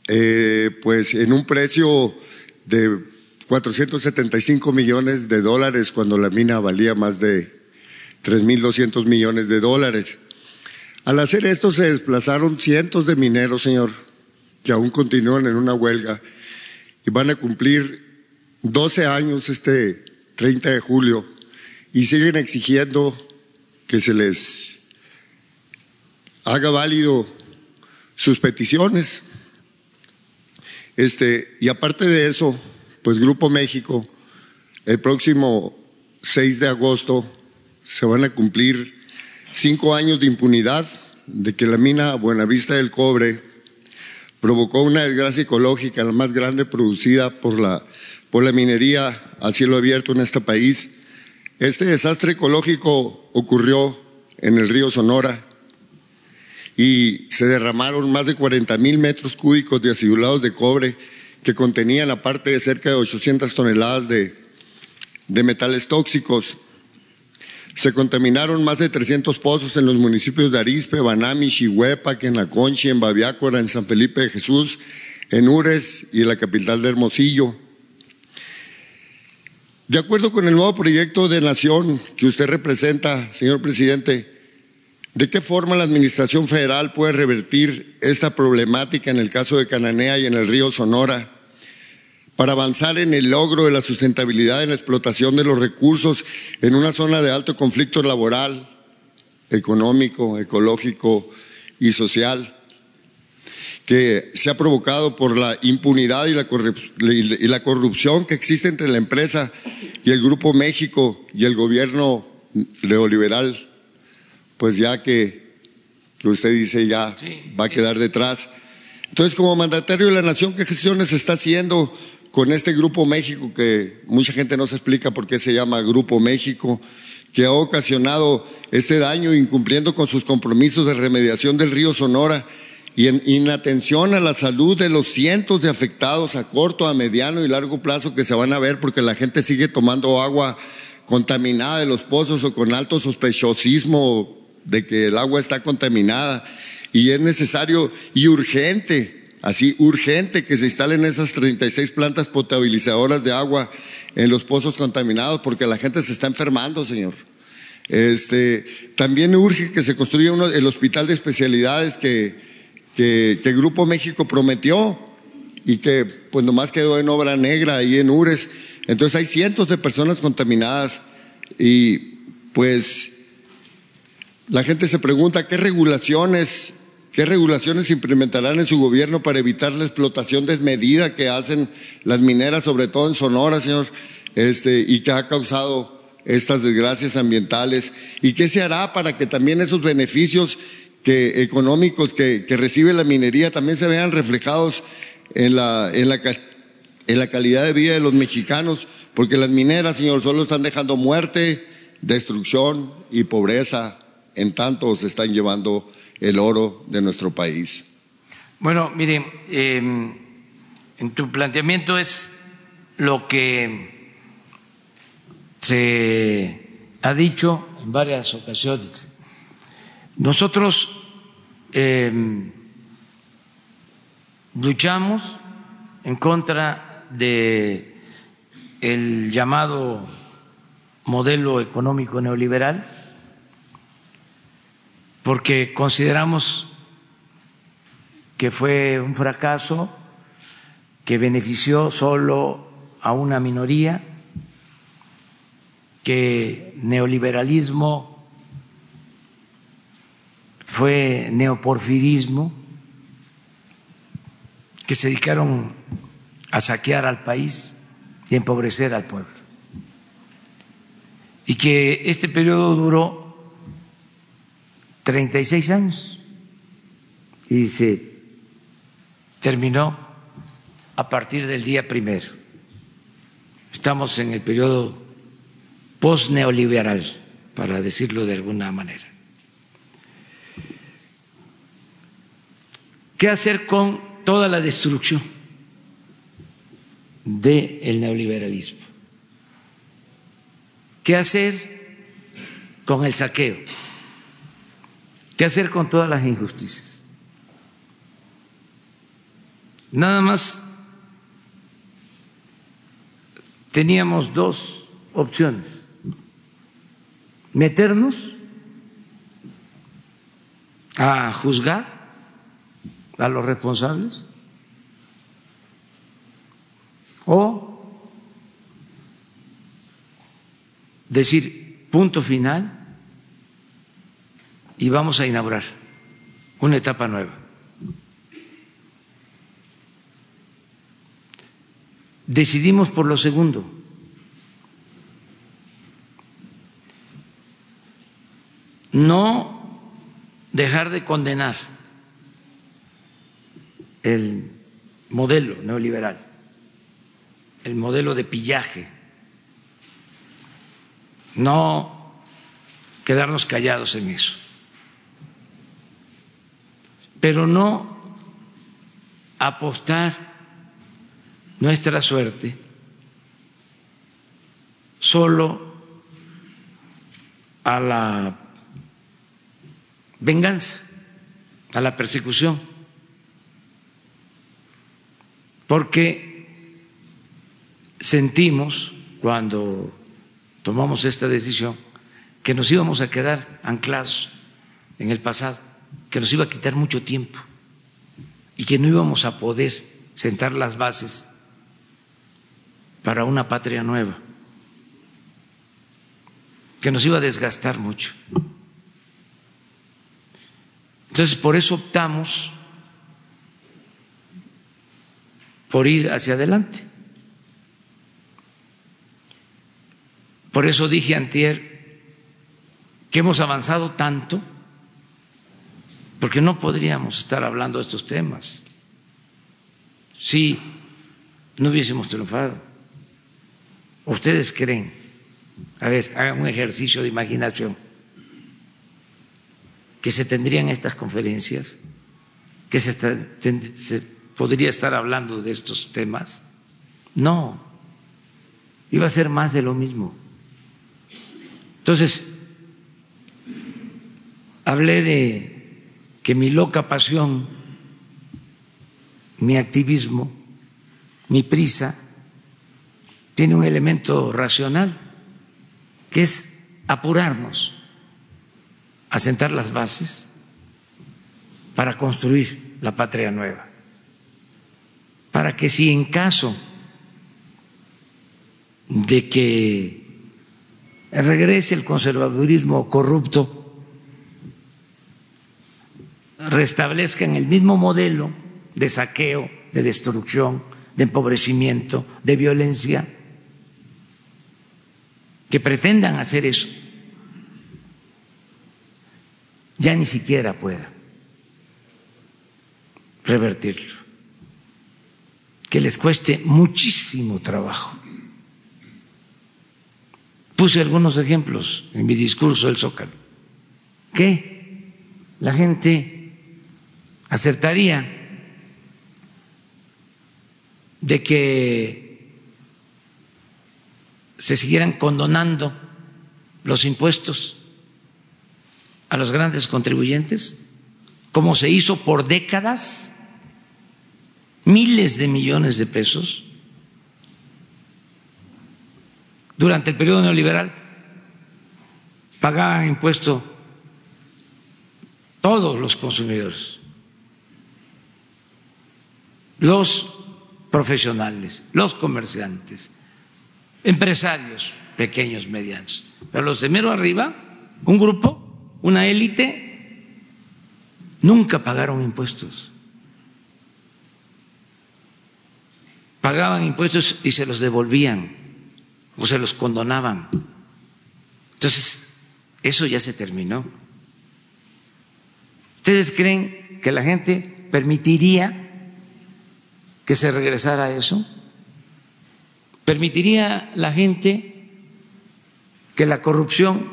eh, pues en un precio de 475 millones de dólares cuando la mina valía más de 3.200 millones de dólares. Al hacer esto se desplazaron cientos de mineros, señor, que aún continúan en una huelga y van a cumplir 12 años este 30 de julio y siguen exigiendo que se les haga válido sus peticiones. Este, y aparte de eso, pues Grupo México, el próximo 6 de agosto se van a cumplir cinco años de impunidad de que la mina Buenavista del Cobre provocó una desgracia ecológica, la más grande producida por la, por la minería a cielo abierto en este país. Este desastre ecológico ocurrió en el río Sonora y se derramaron más de 40 mil metros cúbicos de acidulados de cobre que contenían aparte de cerca de 800 toneladas de, de metales tóxicos. Se contaminaron más de 300 pozos en los municipios de Arispe, Banami, Chihuepa, Quenaconchi, en Baviácora, en San Felipe de Jesús, en Ures y en la capital de Hermosillo. De acuerdo con el nuevo proyecto de nación que usted representa, señor presidente, ¿de qué forma la Administración Federal puede revertir esta problemática en el caso de Cananea y en el río Sonora para avanzar en el logro de la sustentabilidad en la explotación de los recursos en una zona de alto conflicto laboral, económico, ecológico y social? Que se ha provocado por la impunidad y la, y la, corrupción que existe entre la empresa y el Grupo México y el gobierno neoliberal, pues ya que, que usted dice ya sí, va a quedar es... detrás. Entonces, como mandatario de la nación, ¿qué gestiones está haciendo con este Grupo México que mucha gente no se explica por qué se llama Grupo México? que ha ocasionado este daño incumpliendo con sus compromisos de remediación del río Sonora y en inatención a la salud de los cientos de afectados a corto, a mediano y largo plazo que se van a ver porque la gente sigue tomando agua contaminada de los pozos o con alto sospechosismo de que el agua está contaminada y es necesario y urgente, así urgente que se instalen esas 36 plantas potabilizadoras de agua en los pozos contaminados porque la gente se está enfermando, señor. Este, también urge que se construya uno, el hospital de especialidades que, que, Grupo México prometió y que pues nomás quedó en obra negra ahí en Ures. Entonces hay cientos de personas contaminadas y pues la gente se pregunta qué regulaciones, qué regulaciones implementarán en su gobierno para evitar la explotación desmedida que hacen las mineras, sobre todo en Sonora, señor, este, y que ha causado estas desgracias ambientales y qué se hará para que también esos beneficios que, económicos que, que, recibe la minería también se vean reflejados en la, en, la, en la calidad de vida de los mexicanos, porque las mineras, señor, solo están dejando muerte, destrucción y pobreza, en tanto se están llevando el oro de nuestro país. Bueno, miren, eh, en tu planteamiento es lo que se ha dicho en varias ocasiones, nosotros eh, luchamos en contra de el llamado modelo económico neoliberal porque consideramos que fue un fracaso que benefició solo a una minoría, que neoliberalismo fue neoporfirismo, que se dedicaron a saquear al país y empobrecer al pueblo. Y que este periodo duró 36 años y se terminó a partir del día primero. Estamos en el periodo post-neoliberal, para decirlo de alguna manera. ¿Qué hacer con toda la destrucción del neoliberalismo? ¿Qué hacer con el saqueo? ¿Qué hacer con todas las injusticias? Nada más teníamos dos opciones. Meternos a juzgar a los responsables o decir punto final y vamos a inaugurar una etapa nueva. Decidimos por lo segundo. No dejar de condenar el modelo neoliberal, el modelo de pillaje, no quedarnos callados en eso, pero no apostar nuestra suerte solo a la venganza, a la persecución porque sentimos cuando tomamos esta decisión que nos íbamos a quedar anclados en el pasado, que nos iba a quitar mucho tiempo y que no íbamos a poder sentar las bases para una patria nueva, que nos iba a desgastar mucho. Entonces, por eso optamos por ir hacia adelante. Por eso dije antier que hemos avanzado tanto, porque no podríamos estar hablando de estos temas si no hubiésemos triunfado. ¿Ustedes creen? A ver, hagan un ejercicio de imaginación. Que se tendrían estas conferencias, que se, se podría estar hablando de estos temas. No, iba a ser más de lo mismo. Entonces, hablé de que mi loca pasión, mi activismo, mi prisa, tiene un elemento racional, que es apurarnos a sentar las bases para construir la patria nueva para que si en caso de que regrese el conservadurismo corrupto, restablezcan el mismo modelo de saqueo, de destrucción, de empobrecimiento, de violencia, que pretendan hacer eso, ya ni siquiera pueda revertirlo que les cueste muchísimo trabajo. Puse algunos ejemplos en mi discurso del Zócalo. ¿Qué? La gente acertaría de que se siguieran condonando los impuestos a los grandes contribuyentes, como se hizo por décadas, miles de millones de pesos durante el periodo neoliberal, pagaban impuesto todos los consumidores, los profesionales, los comerciantes, empresarios pequeños, medianos. Pero los de mero arriba, un grupo, una élite, nunca pagaron impuestos. Pagaban impuestos y se los devolvían o se los condonaban. Entonces, eso ya se terminó. ¿Ustedes creen que la gente permitiría que se regresara a eso? ¿Permitiría la gente que la corrupción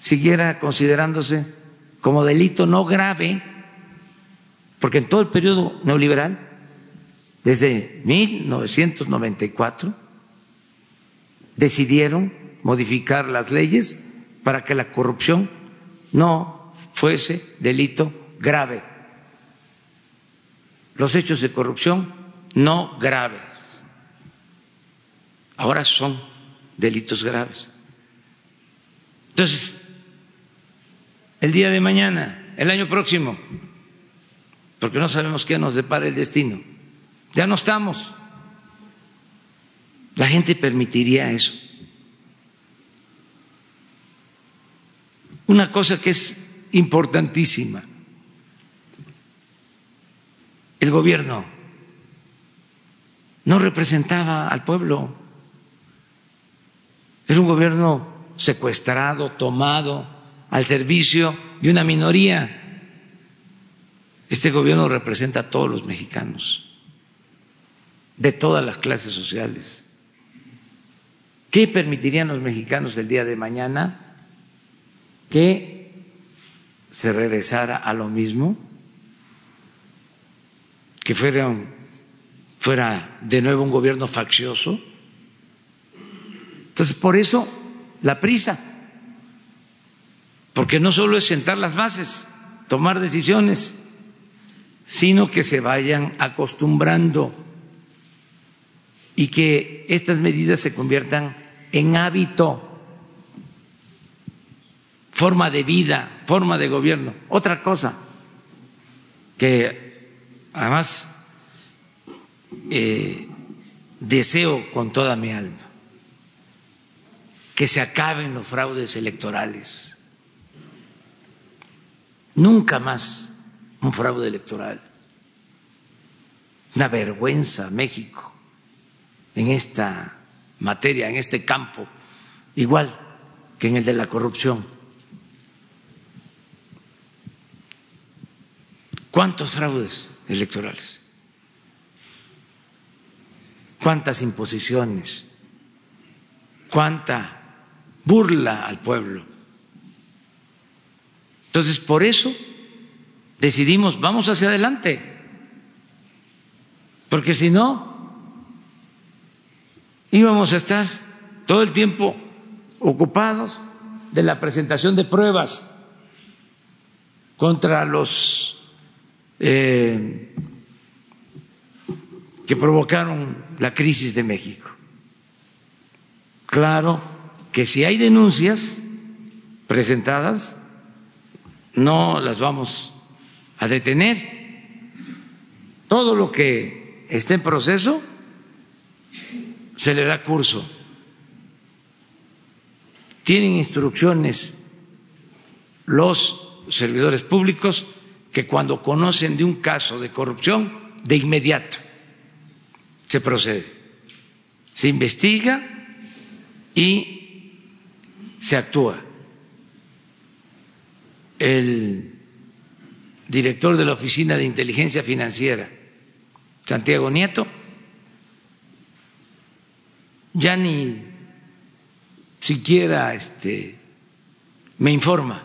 siguiera considerándose como delito no grave? Porque en todo el periodo neoliberal, desde 1994, decidieron modificar las leyes para que la corrupción no fuese delito grave. Los hechos de corrupción no graves ahora son delitos graves. Entonces, el día de mañana, el año próximo, porque no sabemos qué nos depara el destino, ya no estamos. La gente permitiría eso. Una cosa que es importantísima, el gobierno no representaba al pueblo. Era un gobierno secuestrado, tomado al servicio de una minoría. Este gobierno representa a todos los mexicanos, de todas las clases sociales. ¿Qué permitirían los mexicanos el día de mañana? Que se regresara a lo mismo, que fuera, fuera de nuevo un gobierno faccioso entonces, por eso la prisa, porque no solo es sentar las bases, tomar decisiones, sino que se vayan acostumbrando y que estas medidas se conviertan en hábito, forma de vida, forma de gobierno. Otra cosa que además eh, deseo con toda mi alma que se acaben los fraudes electorales. Nunca más un fraude electoral. Una vergüenza México en esta materia, en este campo, igual que en el de la corrupción. ¿Cuántos fraudes electorales? ¿Cuántas imposiciones? ¿Cuánta burla al pueblo. Entonces, por eso decidimos, vamos hacia adelante, porque si no, íbamos a estar todo el tiempo ocupados de la presentación de pruebas contra los eh, que provocaron la crisis de México. Claro que si hay denuncias presentadas, no las vamos a detener. Todo lo que esté en proceso se le da curso. Tienen instrucciones los servidores públicos que cuando conocen de un caso de corrupción, de inmediato se procede, se investiga y se actúa. El director de la Oficina de Inteligencia Financiera, Santiago Nieto, ya ni siquiera este, me informa,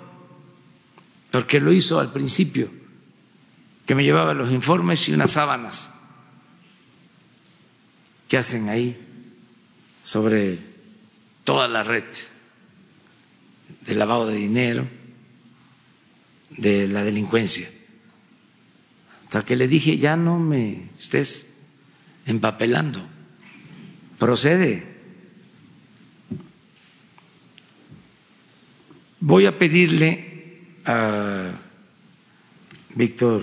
porque lo hizo al principio, que me llevaba los informes y unas sábanas que hacen ahí sobre toda la red de lavado de dinero, de la delincuencia. Hasta que le dije, ya no me estés empapelando, procede. Voy a pedirle a Víctor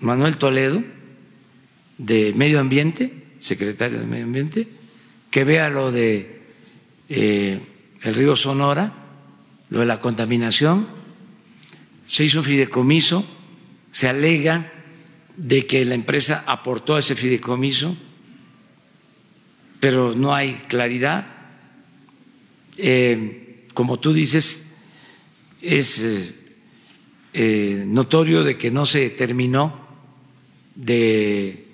Manuel Toledo, de Medio Ambiente, secretario de Medio Ambiente, que vea lo de eh, el río Sonora, lo de la contaminación. Se hizo un fideicomiso, se alega de que la empresa aportó a ese fideicomiso, pero no hay claridad. Eh, como tú dices, es eh, notorio de que no se terminó de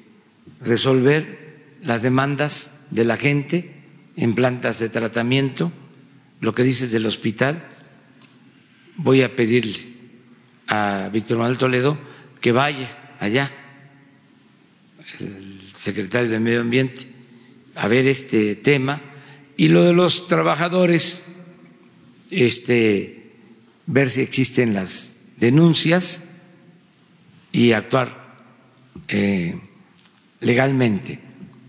resolver las demandas de la gente en plantas de tratamiento, lo que dices del hospital. Voy a pedirle a Víctor Manuel Toledo que vaya allá, el secretario de Medio Ambiente, a ver este tema y lo de los trabajadores, este, ver si existen las denuncias y actuar eh, legalmente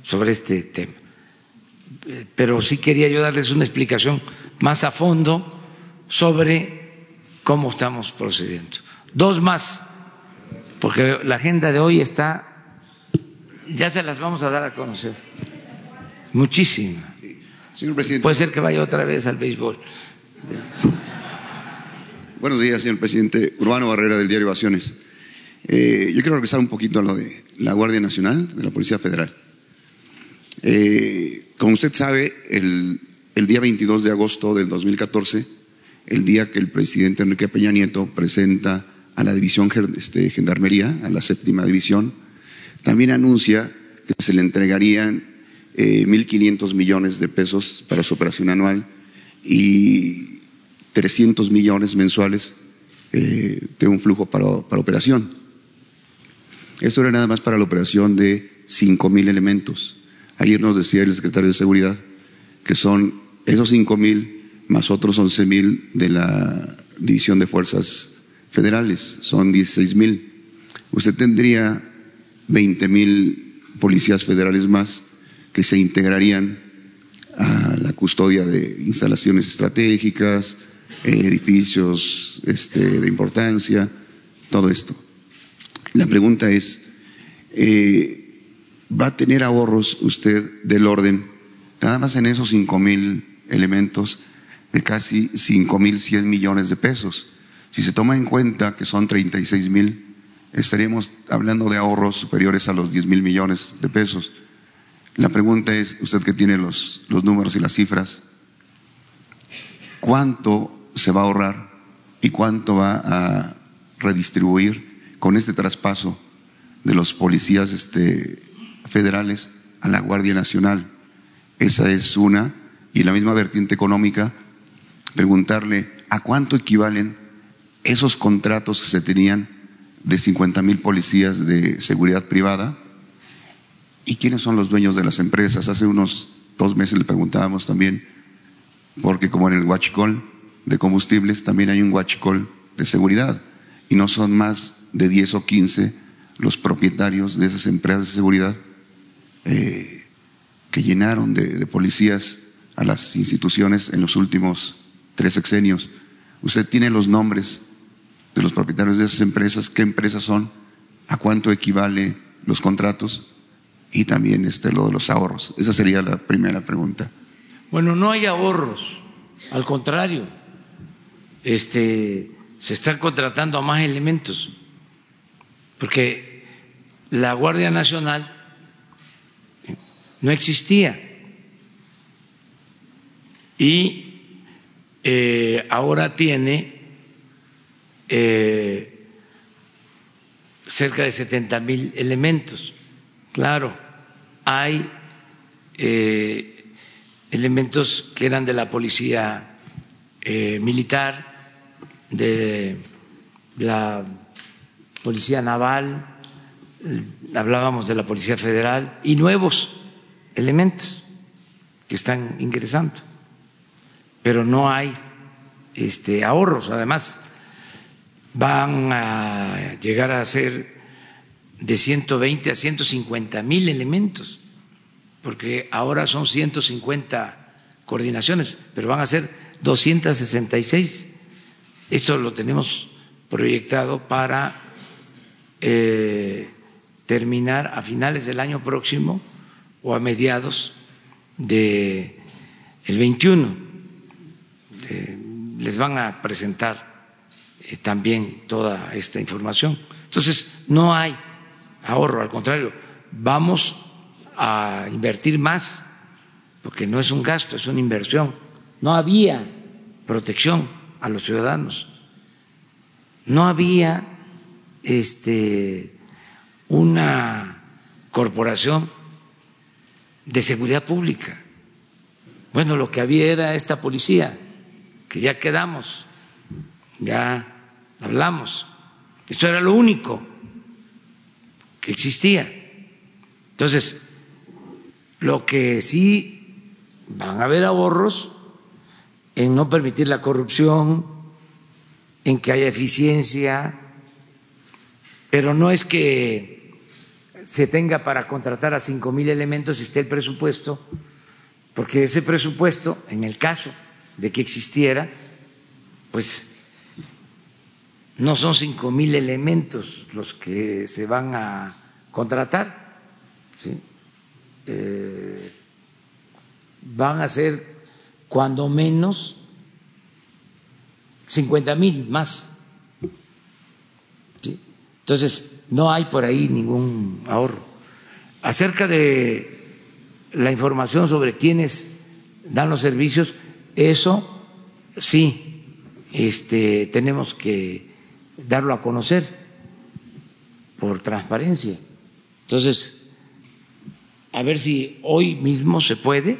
sobre este tema. Pero sí quería yo darles una explicación más a fondo sobre cómo estamos procediendo. Dos más, porque la agenda de hoy está, ya se las vamos a dar a conocer. Muchísima. Señor presidente. Puede ser que vaya otra vez al béisbol. Buenos días, señor presidente. Urbano Barrera del diario Ovaciones. Eh, yo quiero regresar un poquito a lo de la Guardia Nacional, de la Policía Federal. Eh, como usted sabe, el, el, día 22 de agosto del 2014, el día que el presidente Enrique Peña Nieto presenta a la división este, Gendarmería, a la séptima división, también anuncia que se le entregarían eh, 1.500 millones de pesos para su operación anual y 300 millones mensuales eh, de un flujo para, para operación. Esto era nada más para la operación de cinco mil elementos. Ayer nos decía el secretario de Seguridad que son esos cinco mil más otros once mil de la División de Fuerzas Federales, son 16 mil. Usted tendría 20 mil policías federales más que se integrarían a la custodia de instalaciones estratégicas, edificios este, de importancia, todo esto. La pregunta es, eh, ¿va a tener ahorros usted del orden, nada más en esos cinco mil elementos, de casi cinco mil cien millones de pesos? Si se toma en cuenta que son 36 mil, estaríamos hablando de ahorros superiores a los 10 mil millones de pesos. La pregunta es, usted que tiene los, los números y las cifras, ¿cuánto se va a ahorrar y cuánto va a redistribuir con este traspaso de los policías este, federales a la Guardia Nacional. Esa es una. Y la misma vertiente económica, preguntarle a cuánto equivalen esos contratos que se tenían de 50 mil policías de seguridad privada y quiénes son los dueños de las empresas. Hace unos dos meses le preguntábamos también, porque como en el Huachicol de combustibles también hay un Huachicol de seguridad y no son más de 10 o 15 los propietarios de esas empresas de seguridad eh, que llenaron de, policías a las instituciones en los últimos tres sexenios. Usted tiene los nombres de los propietarios de esas empresas, qué empresas son, a cuánto equivale los contratos y también este, lo de los ahorros. Esa sería la primera pregunta. Bueno, no hay ahorros, al contrario, este, se están contratando a más elementos porque la Guardia Nacional no existía y eh, ahora tiene eh, cerca de 70 mil elementos. Claro, hay eh, elementos que eran de la policía militar, de la Policía Naval, hablábamos de la Policía Federal y nuevos elementos que están ingresando, pero no hay este, ahorros. Además, van a llegar a ser de 120 a 150 mil elementos, porque ahora son 150 coordinaciones, pero van a ser 266. Esto lo tenemos proyectado para eh, terminar a finales del año próximo o a mediados de el 21. Eh, les van a presentar eh, también toda esta información. Entonces, no hay ahorro, al contrario, vamos a invertir más, porque no es un gasto, es una inversión. No había protección a los ciudadanos, no había este, una corporación de seguridad pública. Bueno, lo que había era esta policía, que ya quedamos, ya hablamos. Esto era lo único que existía. Entonces, lo que sí van a haber ahorros en no permitir la corrupción, en que haya eficiencia, pero no es que se tenga para contratar a cinco mil elementos y esté el presupuesto, porque ese presupuesto, en el caso de que existiera, pues no son cinco mil elementos los que se van a contratar, eh, van a ser cuando menos cincuenta mil más. Entonces, no hay por ahí ningún ahorro. Acerca de la información sobre quiénes dan los servicios, eso sí, este, tenemos que darlo a conocer por transparencia. Entonces, a ver si hoy mismo se puede,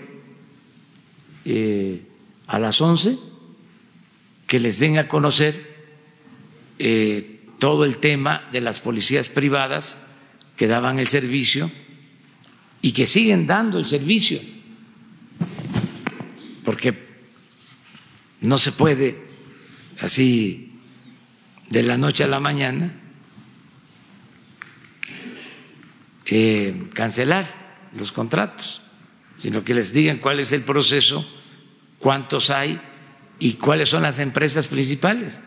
eh, a las 11, que les den a conocer eh, todo el tema de las policías privadas que daban el servicio y que siguen dando el servicio, porque no se puede así de la noche a la mañana eh, cancelar los contratos, sino que les digan cuál es el proceso, cuántos hay y cuáles son las empresas principales.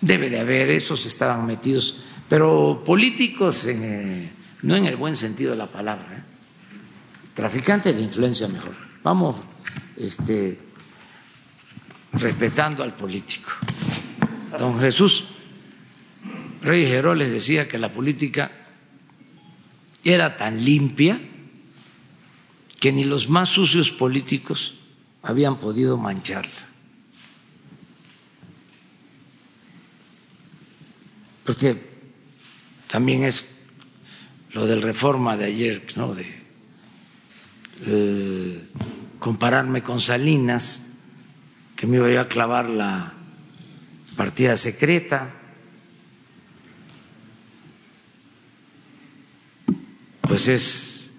Debe de haber, esos estaban metidos, pero políticos no en el buen sentido de la palabra, ¿eh? traficantes de influencia mejor. Vamos este, respetando al político. Don Jesús Reyes Heroles decía que la política era tan limpia que ni los más sucios políticos habían podido mancharla. porque también es lo del reforma de ayer, ¿no? de compararme con Salinas, que me iba a clavar la partida secreta. Pues es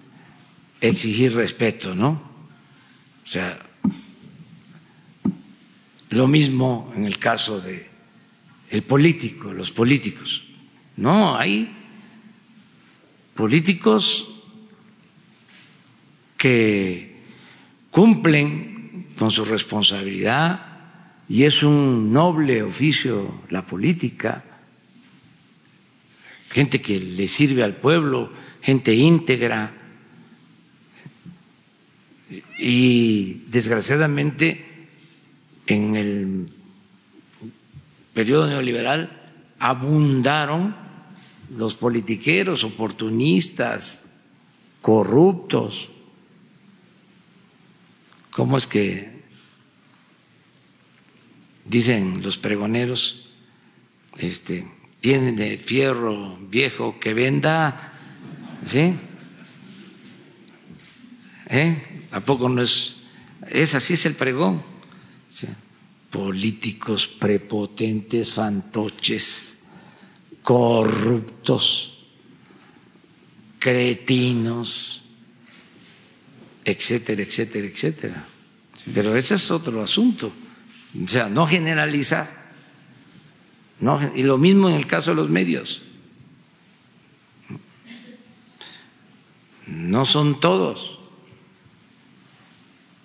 exigir respeto, ¿no? O sea, lo mismo en el caso de el político, los políticos. No, hay políticos que cumplen con su responsabilidad y es un noble oficio la política, gente que le sirve al pueblo, gente íntegra y desgraciadamente en el periodo neoliberal abundaron los politiqueros oportunistas, corruptos. ¿Cómo es que dicen los pregoneros? Este, tienen de fierro viejo que venda, ¿sí? ¿Eh? ¿A poco no es? Es así es el pregón. políticos prepotentes, fantoches, corruptos, cretinos, etcétera, etcétera, etcétera. Pero ese es otro asunto. O sea, no generalizar. No, y lo mismo en el caso de los medios. No son todos.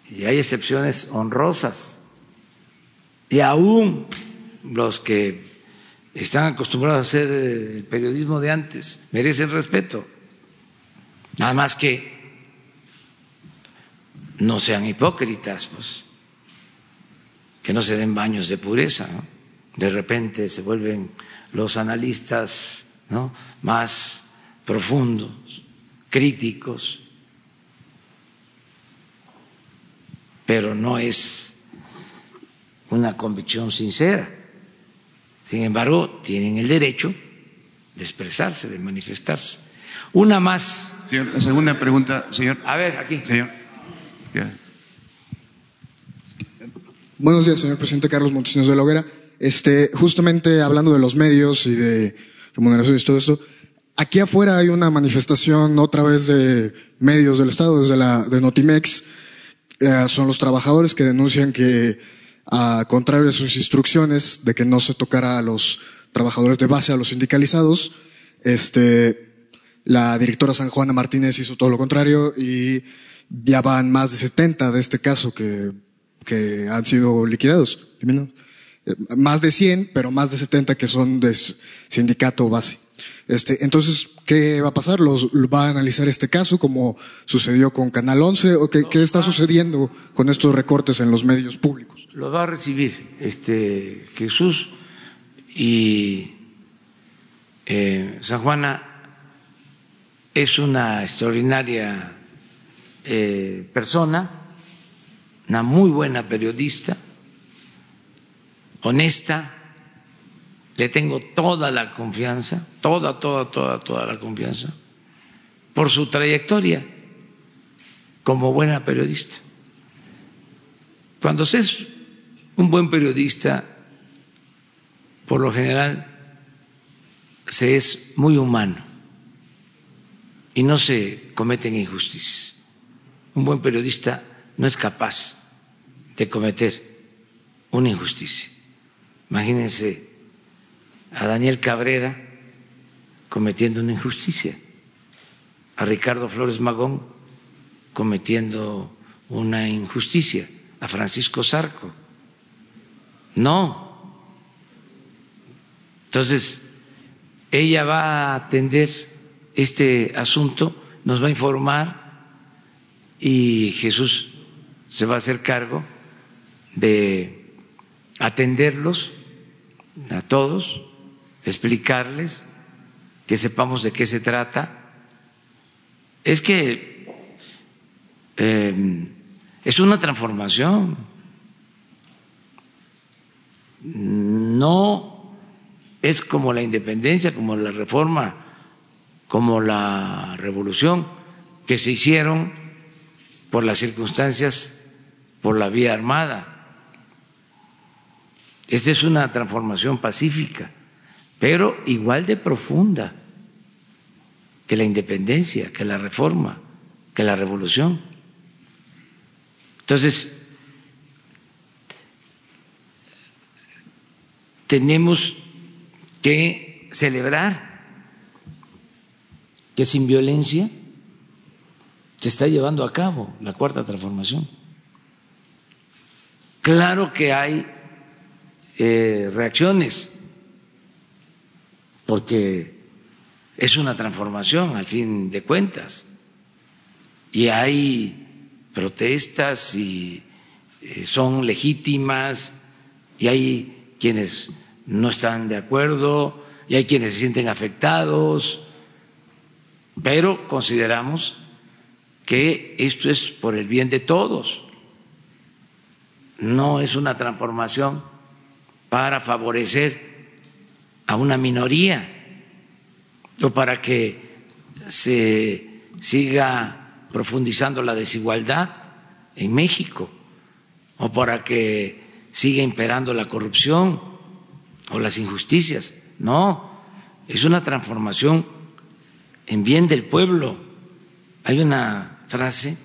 Y hay excepciones honrosas. Y aún los que están acostumbrados a hacer el periodismo de antes merecen respeto. Nada más que no sean hipócritas, pues, que no se den baños de pureza. De repente se vuelven los analistas ¿no? más profundos, críticos, pero no es una convicción sincera. Sin embargo, tienen el derecho de expresarse, de manifestarse. Una más. Señor, la segunda pregunta, señor. A ver, aquí. Señor. Buenos días, señor presidente Carlos Montesinos de la Hoguera. Este, justamente hablando de los medios y de remuneraciones y todo esto, aquí afuera hay una manifestación otra vez de medios del Estado, desde la Notimex. Eh, son los trabajadores que denuncian que, a contrario de sus instrucciones de que no se tocara a los trabajadores de base, a los sindicalizados, este, la directora San Juana Martínez hizo todo lo contrario y ya van más de 70 de este caso que, que han sido liquidados. Eh, más de 100, pero más de 70 que son de sindicato base. Este, entonces, ¿qué va a pasar? ¿Los, ¿Va a analizar este caso como sucedió con Canal 11? ¿O qué, qué está sucediendo con estos recortes en los medios públicos? Lo va a recibir este, Jesús y eh, San Juana es una extraordinaria eh, persona, una muy buena periodista, honesta, le tengo toda la confianza, toda, toda, toda, toda la confianza, por su trayectoria como buena periodista. Cuando se es un buen periodista, por lo general, se es muy humano y no se cometen injusticias. Un buen periodista no es capaz de cometer una injusticia. Imagínense a Daniel Cabrera cometiendo una injusticia, a Ricardo Flores Magón cometiendo una injusticia, a Francisco Zarco. No. Entonces, ella va a atender este asunto, nos va a informar y Jesús se va a hacer cargo de atenderlos a todos, explicarles, que sepamos de qué se trata. Es que eh, es una transformación. No es como la independencia, como la reforma, como la revolución que se hicieron por las circunstancias, por la vía armada. Esta es una transformación pacífica, pero igual de profunda que la independencia, que la reforma, que la revolución. Entonces, tenemos que celebrar que sin violencia se está llevando a cabo la cuarta transformación. Claro que hay eh, reacciones, porque es una transformación al fin de cuentas, y hay protestas y eh, son legítimas, y hay quienes no están de acuerdo, y hay quienes se sienten afectados, pero consideramos que esto es por el bien de todos, no es una transformación para favorecer a una minoría o para que se siga profundizando la desigualdad en México o para que siga imperando la corrupción o las injusticias. No, es una transformación en bien del pueblo. Hay una frase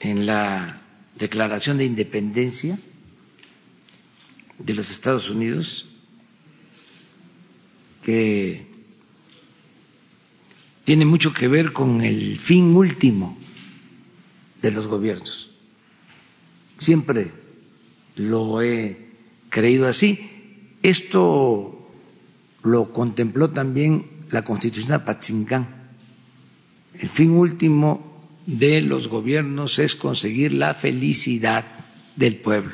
en la Declaración de Independencia de los Estados Unidos que tiene mucho que ver con el fin último de los gobiernos. Siempre lo he creído así. Esto lo contempló también la Constitución de Apatzingán. El fin último de los gobiernos es conseguir la felicidad del pueblo.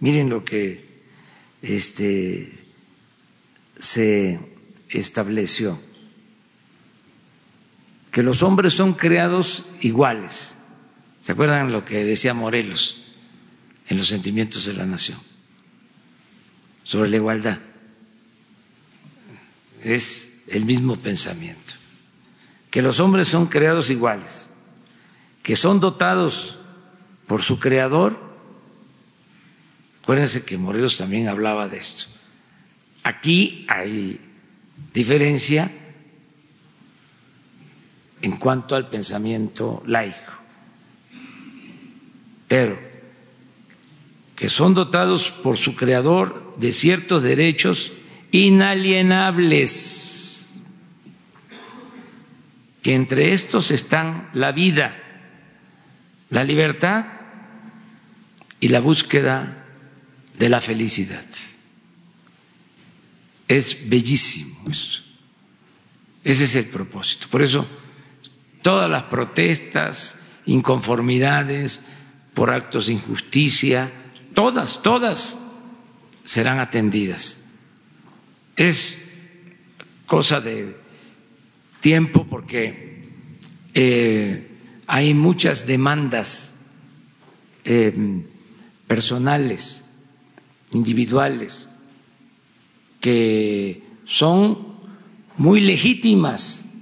Miren lo que este, se estableció, que los hombres son creados iguales. ¿Se acuerdan lo que decía Morelos en los sentimientos de la nación? Sobre la igualdad. Es el mismo pensamiento. Que los hombres son creados iguales, que son dotados por su creador. Acuérdense que Morelos también hablaba de esto. Aquí hay diferencia en cuanto al pensamiento laico, pero que son dotados por su creador de ciertos derechos inalienables, que entre estos están la vida, la libertad y la búsqueda de la felicidad. Es bellísimo esto. Ese es el propósito. Por eso todas las protestas, inconformidades por actos de injusticia, todas, todas serán atendidas. Es cosa de tiempo porque eh, hay muchas demandas eh, personales, individuales, que son muy legítimas,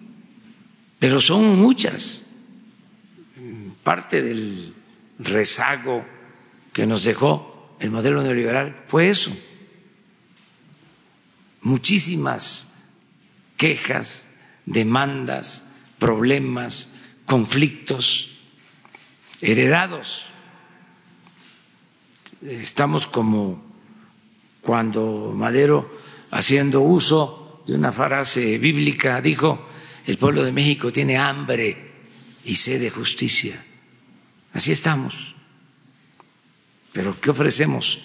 pero son muchas. Parte del rezago que nos dejó el modelo neoliberal fue eso. Muchísimas quejas, demandas, problemas, conflictos heredados. Estamos como cuando Madero haciendo uso de una frase bíblica, dijo, el pueblo de México tiene hambre y sed de justicia. Así estamos. Pero ¿qué ofrecemos?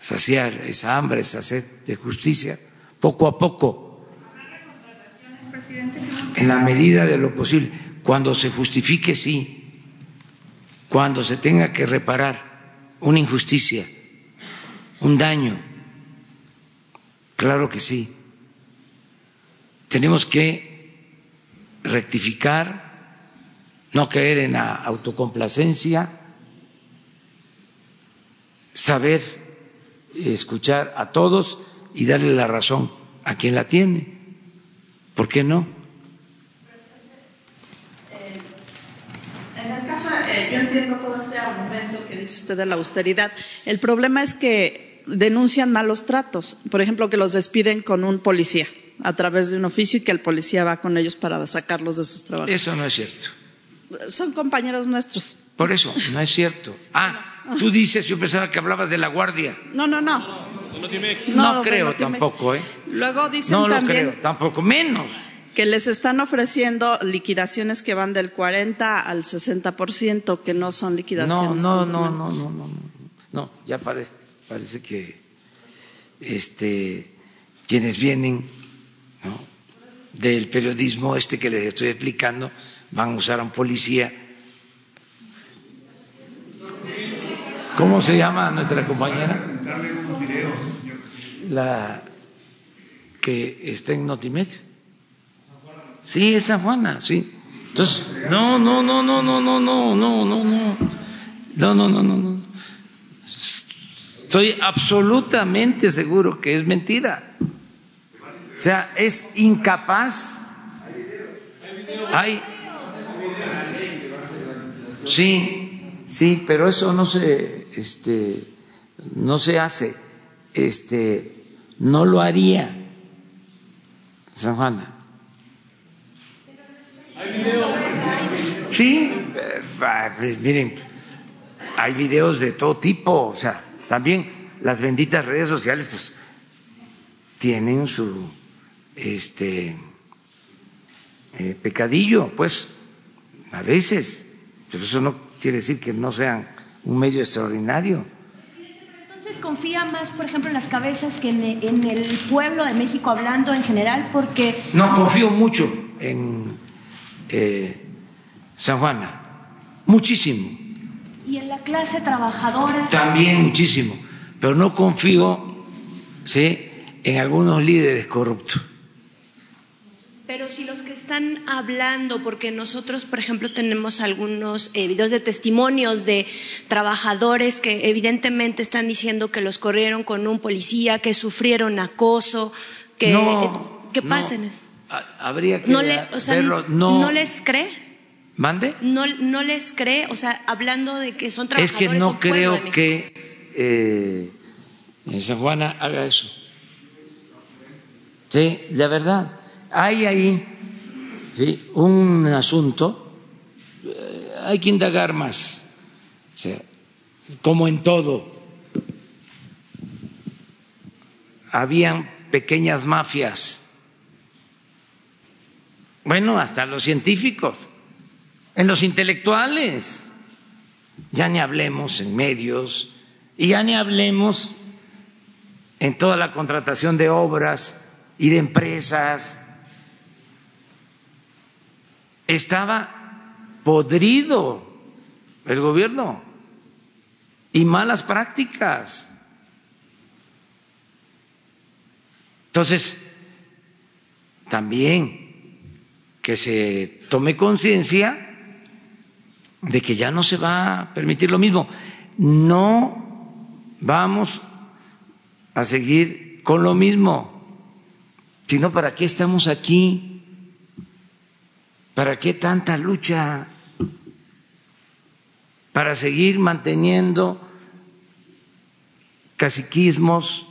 Saciar esa hambre, esa sed de justicia, poco a poco, en la medida de lo posible. Cuando se justifique, sí. Cuando se tenga que reparar una injusticia, un daño, Claro que sí. Tenemos que rectificar, no caer en la autocomplacencia, saber escuchar a todos y darle la razón a quien la tiene. ¿Por qué no? En el caso, eh, yo entiendo todo este argumento que dice usted de la austeridad. El problema es que denuncian malos tratos, por ejemplo, que los despiden con un policía a través de un oficio y que el policía va con ellos para sacarlos de sus trabajos. Eso no es cierto. Son compañeros nuestros. Por eso, no es cierto. Ah, tú dices, yo pensaba que hablabas de la guardia. No, no, no. No, creo tampoco, ¿eh? Luego dicen no lo también creo, tampoco, menos. Que les están ofreciendo liquidaciones que van del 40 al 60%, que no son liquidaciones. No, no, no, no, no, no, no, ya parece parece que este, quienes vienen del periodismo este que les estoy explicando van a usar a un policía. ¿Cómo se llama nuestra compañera? La que está en Notimex. Sí, es San Juana, sí. Entonces, no, no, no, no, no, no, no, no, no, no, no, no, no, no, no. Estoy absolutamente seguro que es mentira. O sea, es incapaz. Hay. Sí, sí, pero eso no se, este, no se hace. Este, no lo haría San Juana. Sí, eh, pues miren, hay videos de todo tipo, o sea, también las benditas redes sociales, pues tienen su este eh, pecadillo, pues, a veces, pero eso no quiere decir que no sean un medio extraordinario. Entonces confía más, por ejemplo, en las cabezas que en el pueblo de México hablando en general, porque... No, confío mucho en eh, San Juana, muchísimo. Y en la clase trabajadora. También muchísimo, pero no confío ¿sí? en algunos líderes corruptos. Pero si los que están hablando, porque nosotros, por ejemplo, tenemos algunos eh, videos de testimonios de trabajadores que evidentemente están diciendo que los corrieron con un policía, que sufrieron acoso, que, no, ¿qué pasa en eso? Habría que no verlo. No, ¿No les cree? ¿Mande? No, no les cree, o sea, hablando de que son trabajadores. Es que no creo que eh, San Juana haga eso. Sí, la verdad. Hay ahí ¿sí? un asunto, eh, hay que indagar más, o sea, como en todo. Habían pequeñas mafias, bueno, hasta los científicos, en los intelectuales, ya ni hablemos en medios, y ya ni hablemos en toda la contratación de obras y de empresas estaba podrido el gobierno y malas prácticas. Entonces, también que se tome conciencia de que ya no se va a permitir lo mismo. No vamos a seguir con lo mismo, sino para qué estamos aquí ¿Para qué tanta lucha? Para seguir manteniendo caciquismos,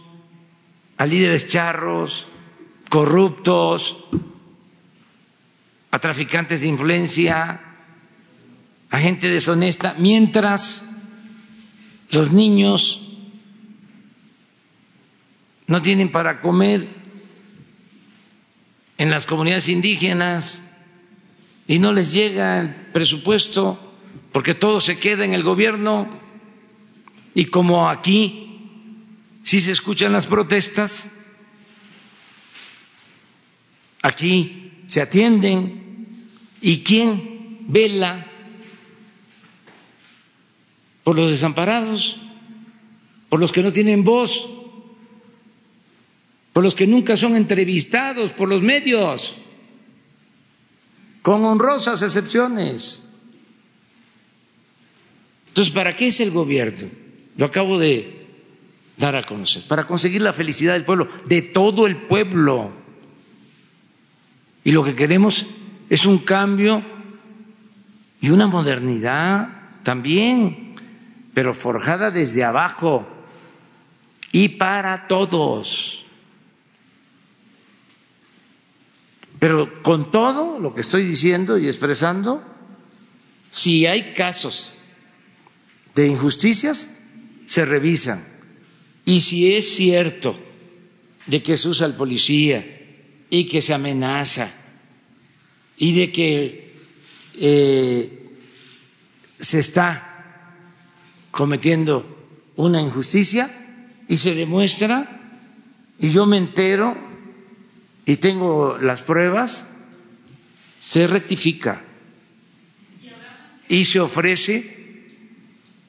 a líderes charros, corruptos, a traficantes de influencia, a gente deshonesta, mientras los niños no tienen para comer en las comunidades indígenas y no les llega el presupuesto porque todo se queda en el gobierno y como aquí sí se escuchan las protestas, aquí se atienden y quién vela por los desamparados, por los que no tienen voz, por los que nunca son entrevistados por los medios con honrosas excepciones. Entonces, ¿para qué es el gobierno? Lo acabo de dar a conocer, para conseguir la felicidad del pueblo, de todo el pueblo. Y lo que queremos es un cambio y una modernidad también, pero forjada desde abajo y para todos. Pero con todo lo que estoy diciendo y expresando, si hay casos de injusticias, se revisan. Y si es cierto de que se usa el policía y que se amenaza y de que eh, se está cometiendo una injusticia y se demuestra y yo me entero y tengo las pruebas, se rectifica y se ofrece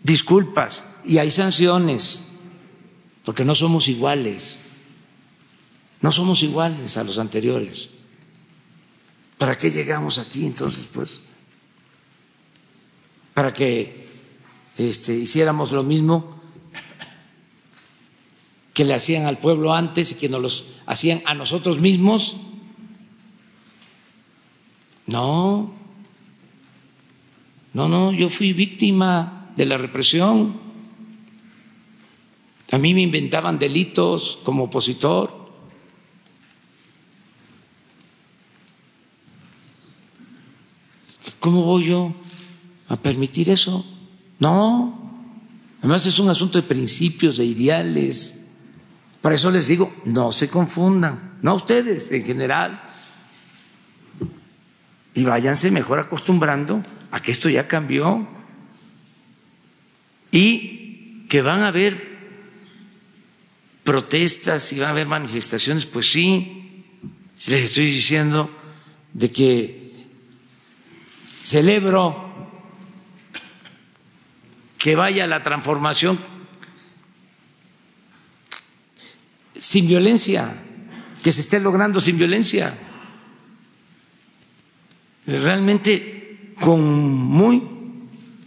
disculpas y hay sanciones, porque no somos iguales, no somos iguales a los anteriores. ¿Para qué llegamos aquí entonces, pues? Para que este, hiciéramos lo mismo que le hacían al pueblo antes y que nos los hacían a nosotros mismos. No, no, no, yo fui víctima de la represión. A mí me inventaban delitos como opositor. ¿Cómo voy yo a permitir eso? No. Además es un asunto de principios, de ideales. Por eso les digo, no se confundan, no ustedes en general. Y váyanse mejor acostumbrando a que esto ya cambió. Y que van a haber protestas y van a haber manifestaciones, pues sí, les estoy diciendo de que celebro que vaya la transformación sin violencia, que se esté logrando sin violencia, realmente con muy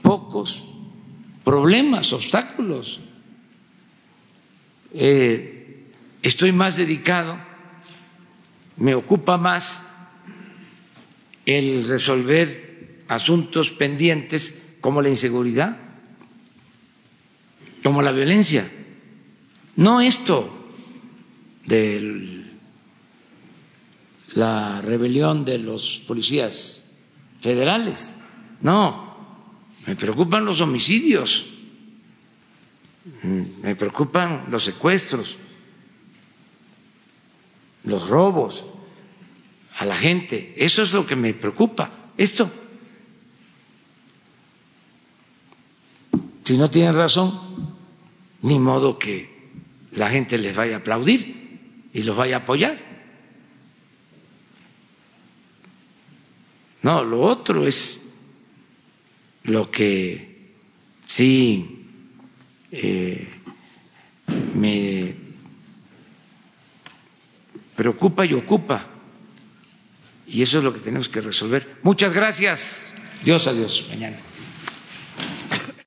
pocos problemas, obstáculos. Eh, estoy más dedicado, me ocupa más el resolver asuntos pendientes como la inseguridad como la violencia. No esto de la rebelión de los policías federales, no, me preocupan los homicidios, me preocupan los secuestros, los robos a la gente, eso es lo que me preocupa. Esto, si no tienen razón, ni modo que la gente les vaya a aplaudir y los vaya a apoyar. No, lo otro es lo que sí eh, me preocupa y ocupa. Y eso es lo que tenemos que resolver. Muchas gracias. Dios adiós. Mañana.